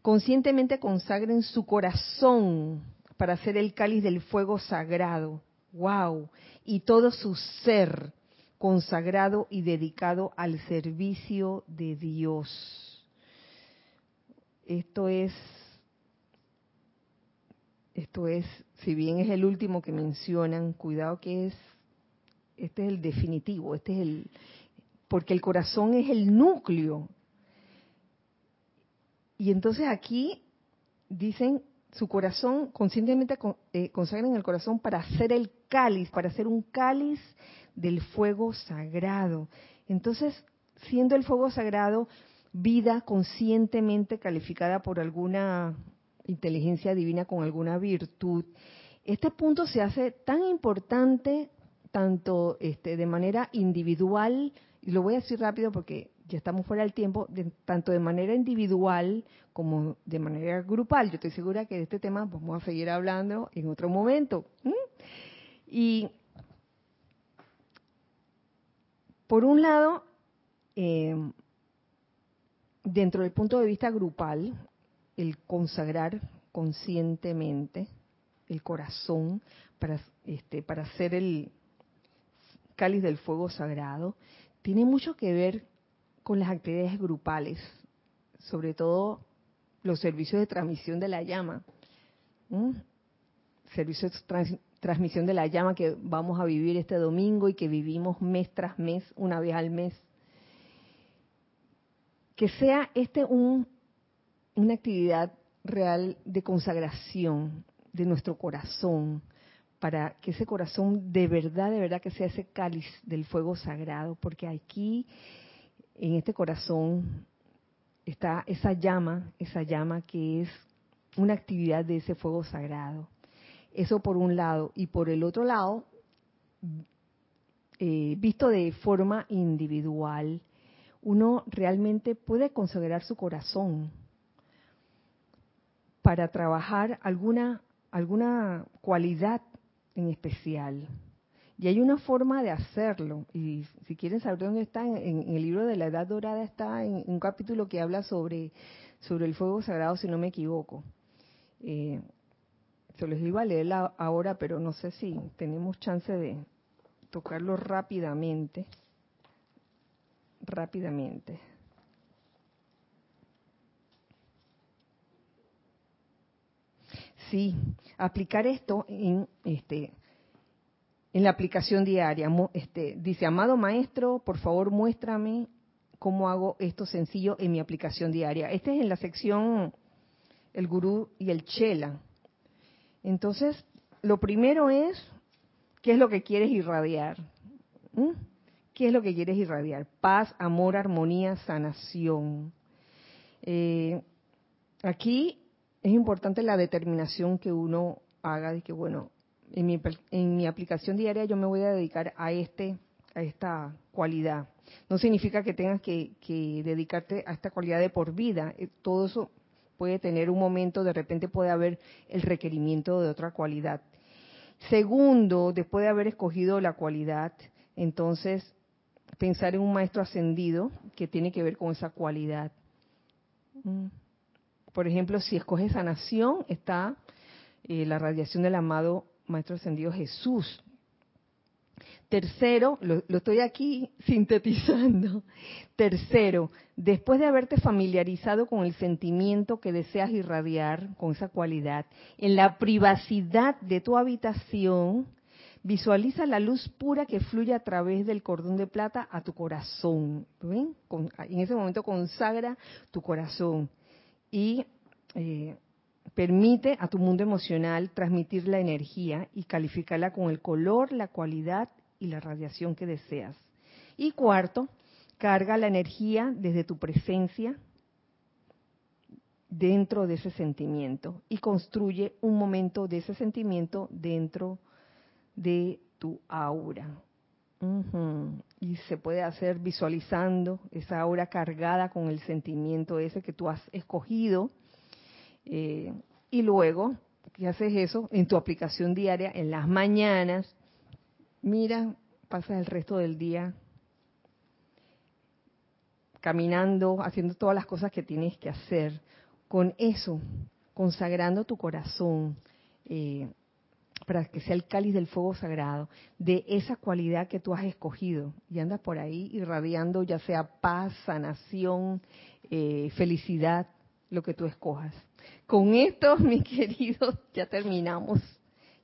conscientemente consagren su corazón para hacer el cáliz del fuego sagrado. ¡Wow! Y todo su ser consagrado y dedicado al servicio de Dios. Esto es esto es, si bien es el último que mencionan, cuidado que es este es el definitivo, este es el porque el corazón es el núcleo. Y entonces aquí dicen su corazón, conscientemente eh, consagran el corazón para hacer el cáliz, para hacer un cáliz del fuego sagrado. Entonces, siendo el fuego sagrado vida conscientemente calificada por alguna inteligencia divina con alguna virtud, este punto se hace tan importante tanto este, de manera individual y lo voy a decir rápido porque ya estamos fuera del tiempo, tanto de manera individual como de manera grupal. Yo estoy segura que de este tema vamos a seguir hablando en otro momento. Y por un lado, eh, dentro del punto de vista grupal, el consagrar conscientemente el corazón para, este, para hacer el cáliz del fuego sagrado, tiene mucho que ver con las actividades grupales, sobre todo los servicios de transmisión de la llama. Servicios de transmisión de la llama que vamos a vivir este domingo y que vivimos mes tras mes, una vez al mes. Que sea este un, una actividad real de consagración de nuestro corazón, para que ese corazón de verdad, de verdad que sea ese cáliz del fuego sagrado, porque aquí, en este corazón, está esa llama, esa llama que es una actividad de ese fuego sagrado. Eso por un lado. Y por el otro lado, eh, visto de forma individual, uno realmente puede consagrar su corazón para trabajar alguna, alguna cualidad en especial. Y hay una forma de hacerlo. Y si quieren saber dónde está, en, el libro de la Edad Dorada está en, un capítulo que habla sobre, sobre el fuego sagrado, si no me equivoco. Eh, se los iba a leer ahora, pero no sé si tenemos chance de tocarlo rápidamente. Rápidamente. Sí, aplicar esto en este en la aplicación diaria. Este, dice, amado maestro, por favor muéstrame cómo hago esto sencillo en mi aplicación diaria. Este es en la sección el gurú y el chela. Entonces, lo primero es, ¿qué es lo que quieres irradiar? ¿Mm? ¿Qué es lo que quieres irradiar? Paz, amor, armonía, sanación. Eh, aquí es importante la determinación que uno haga de que, bueno, en mi, en mi aplicación diaria yo me voy a dedicar a este a esta cualidad. No significa que tengas que, dedicarte a esta cualidad de por vida. Eh, todo eso puede tener un momento, de repente puede haber el requerimiento de otra cualidad. Segundo, después de haber escogido la cualidad, entonces pensar en un maestro ascendido que tiene que ver con esa cualidad. Mm. Por ejemplo, si escoges sanación, está eh, la radiación del amado Maestro Ascendido Jesús. Tercero, lo, estoy aquí sintetizando. Tercero, después de haberte familiarizado con el sentimiento que deseas irradiar, con esa cualidad, en la privacidad de tu habitación, visualiza la luz pura que fluye a través del cordón de plata a tu corazón. ¿Ven? en ese momento consagra tu corazón. Y eh, Permite a tu mundo emocional transmitir la energía y calificarla con el color, la cualidad y la radiación que deseas. Y cuarto, carga la energía desde tu presencia dentro de ese sentimiento y construye un momento de ese sentimiento dentro de tu aura. Y se puede hacer visualizando esa aura cargada con el sentimiento ese que tú has escogido eh, y luego, ¿qué haces eso? En tu aplicación diaria, en las mañanas, mira, pasas el resto del día caminando, haciendo todas las cosas que tienes que hacer. Con eso, consagrando tu corazón, eh, para que sea el cáliz del fuego sagrado, de esa cualidad que tú has escogido. Y andas por ahí irradiando ya sea paz, sanación, eh, felicidad, lo que tú escojas. Con esto, *laughs* mis queridos, ya terminamos.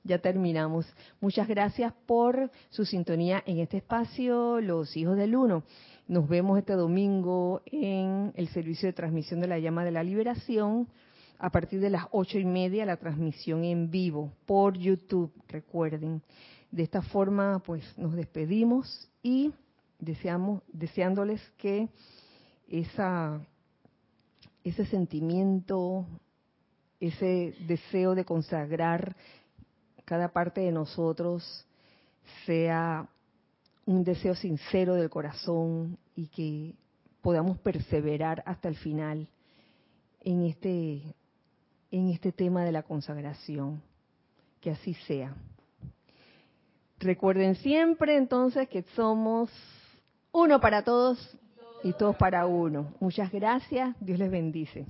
Ya terminamos. Muchas gracias por su sintonía en este espacio, los hijos del uno. Nos vemos este domingo en el servicio de transmisión de la llama de la liberación a partir de las ocho y media la transmisión en vivo por YouTube, recuerden. De esta forma, pues nos despedimos y deseamos, deseándoles que esa, ese sentimiento ese deseo de consagrar cada parte de nosotros sea un deseo sincero del corazón y que podamos perseverar hasta el final en este en este tema de la consagración que así sea Recuerden siempre entonces que somos uno para todos y todos para uno. Muchas gracias. Dios les bendice.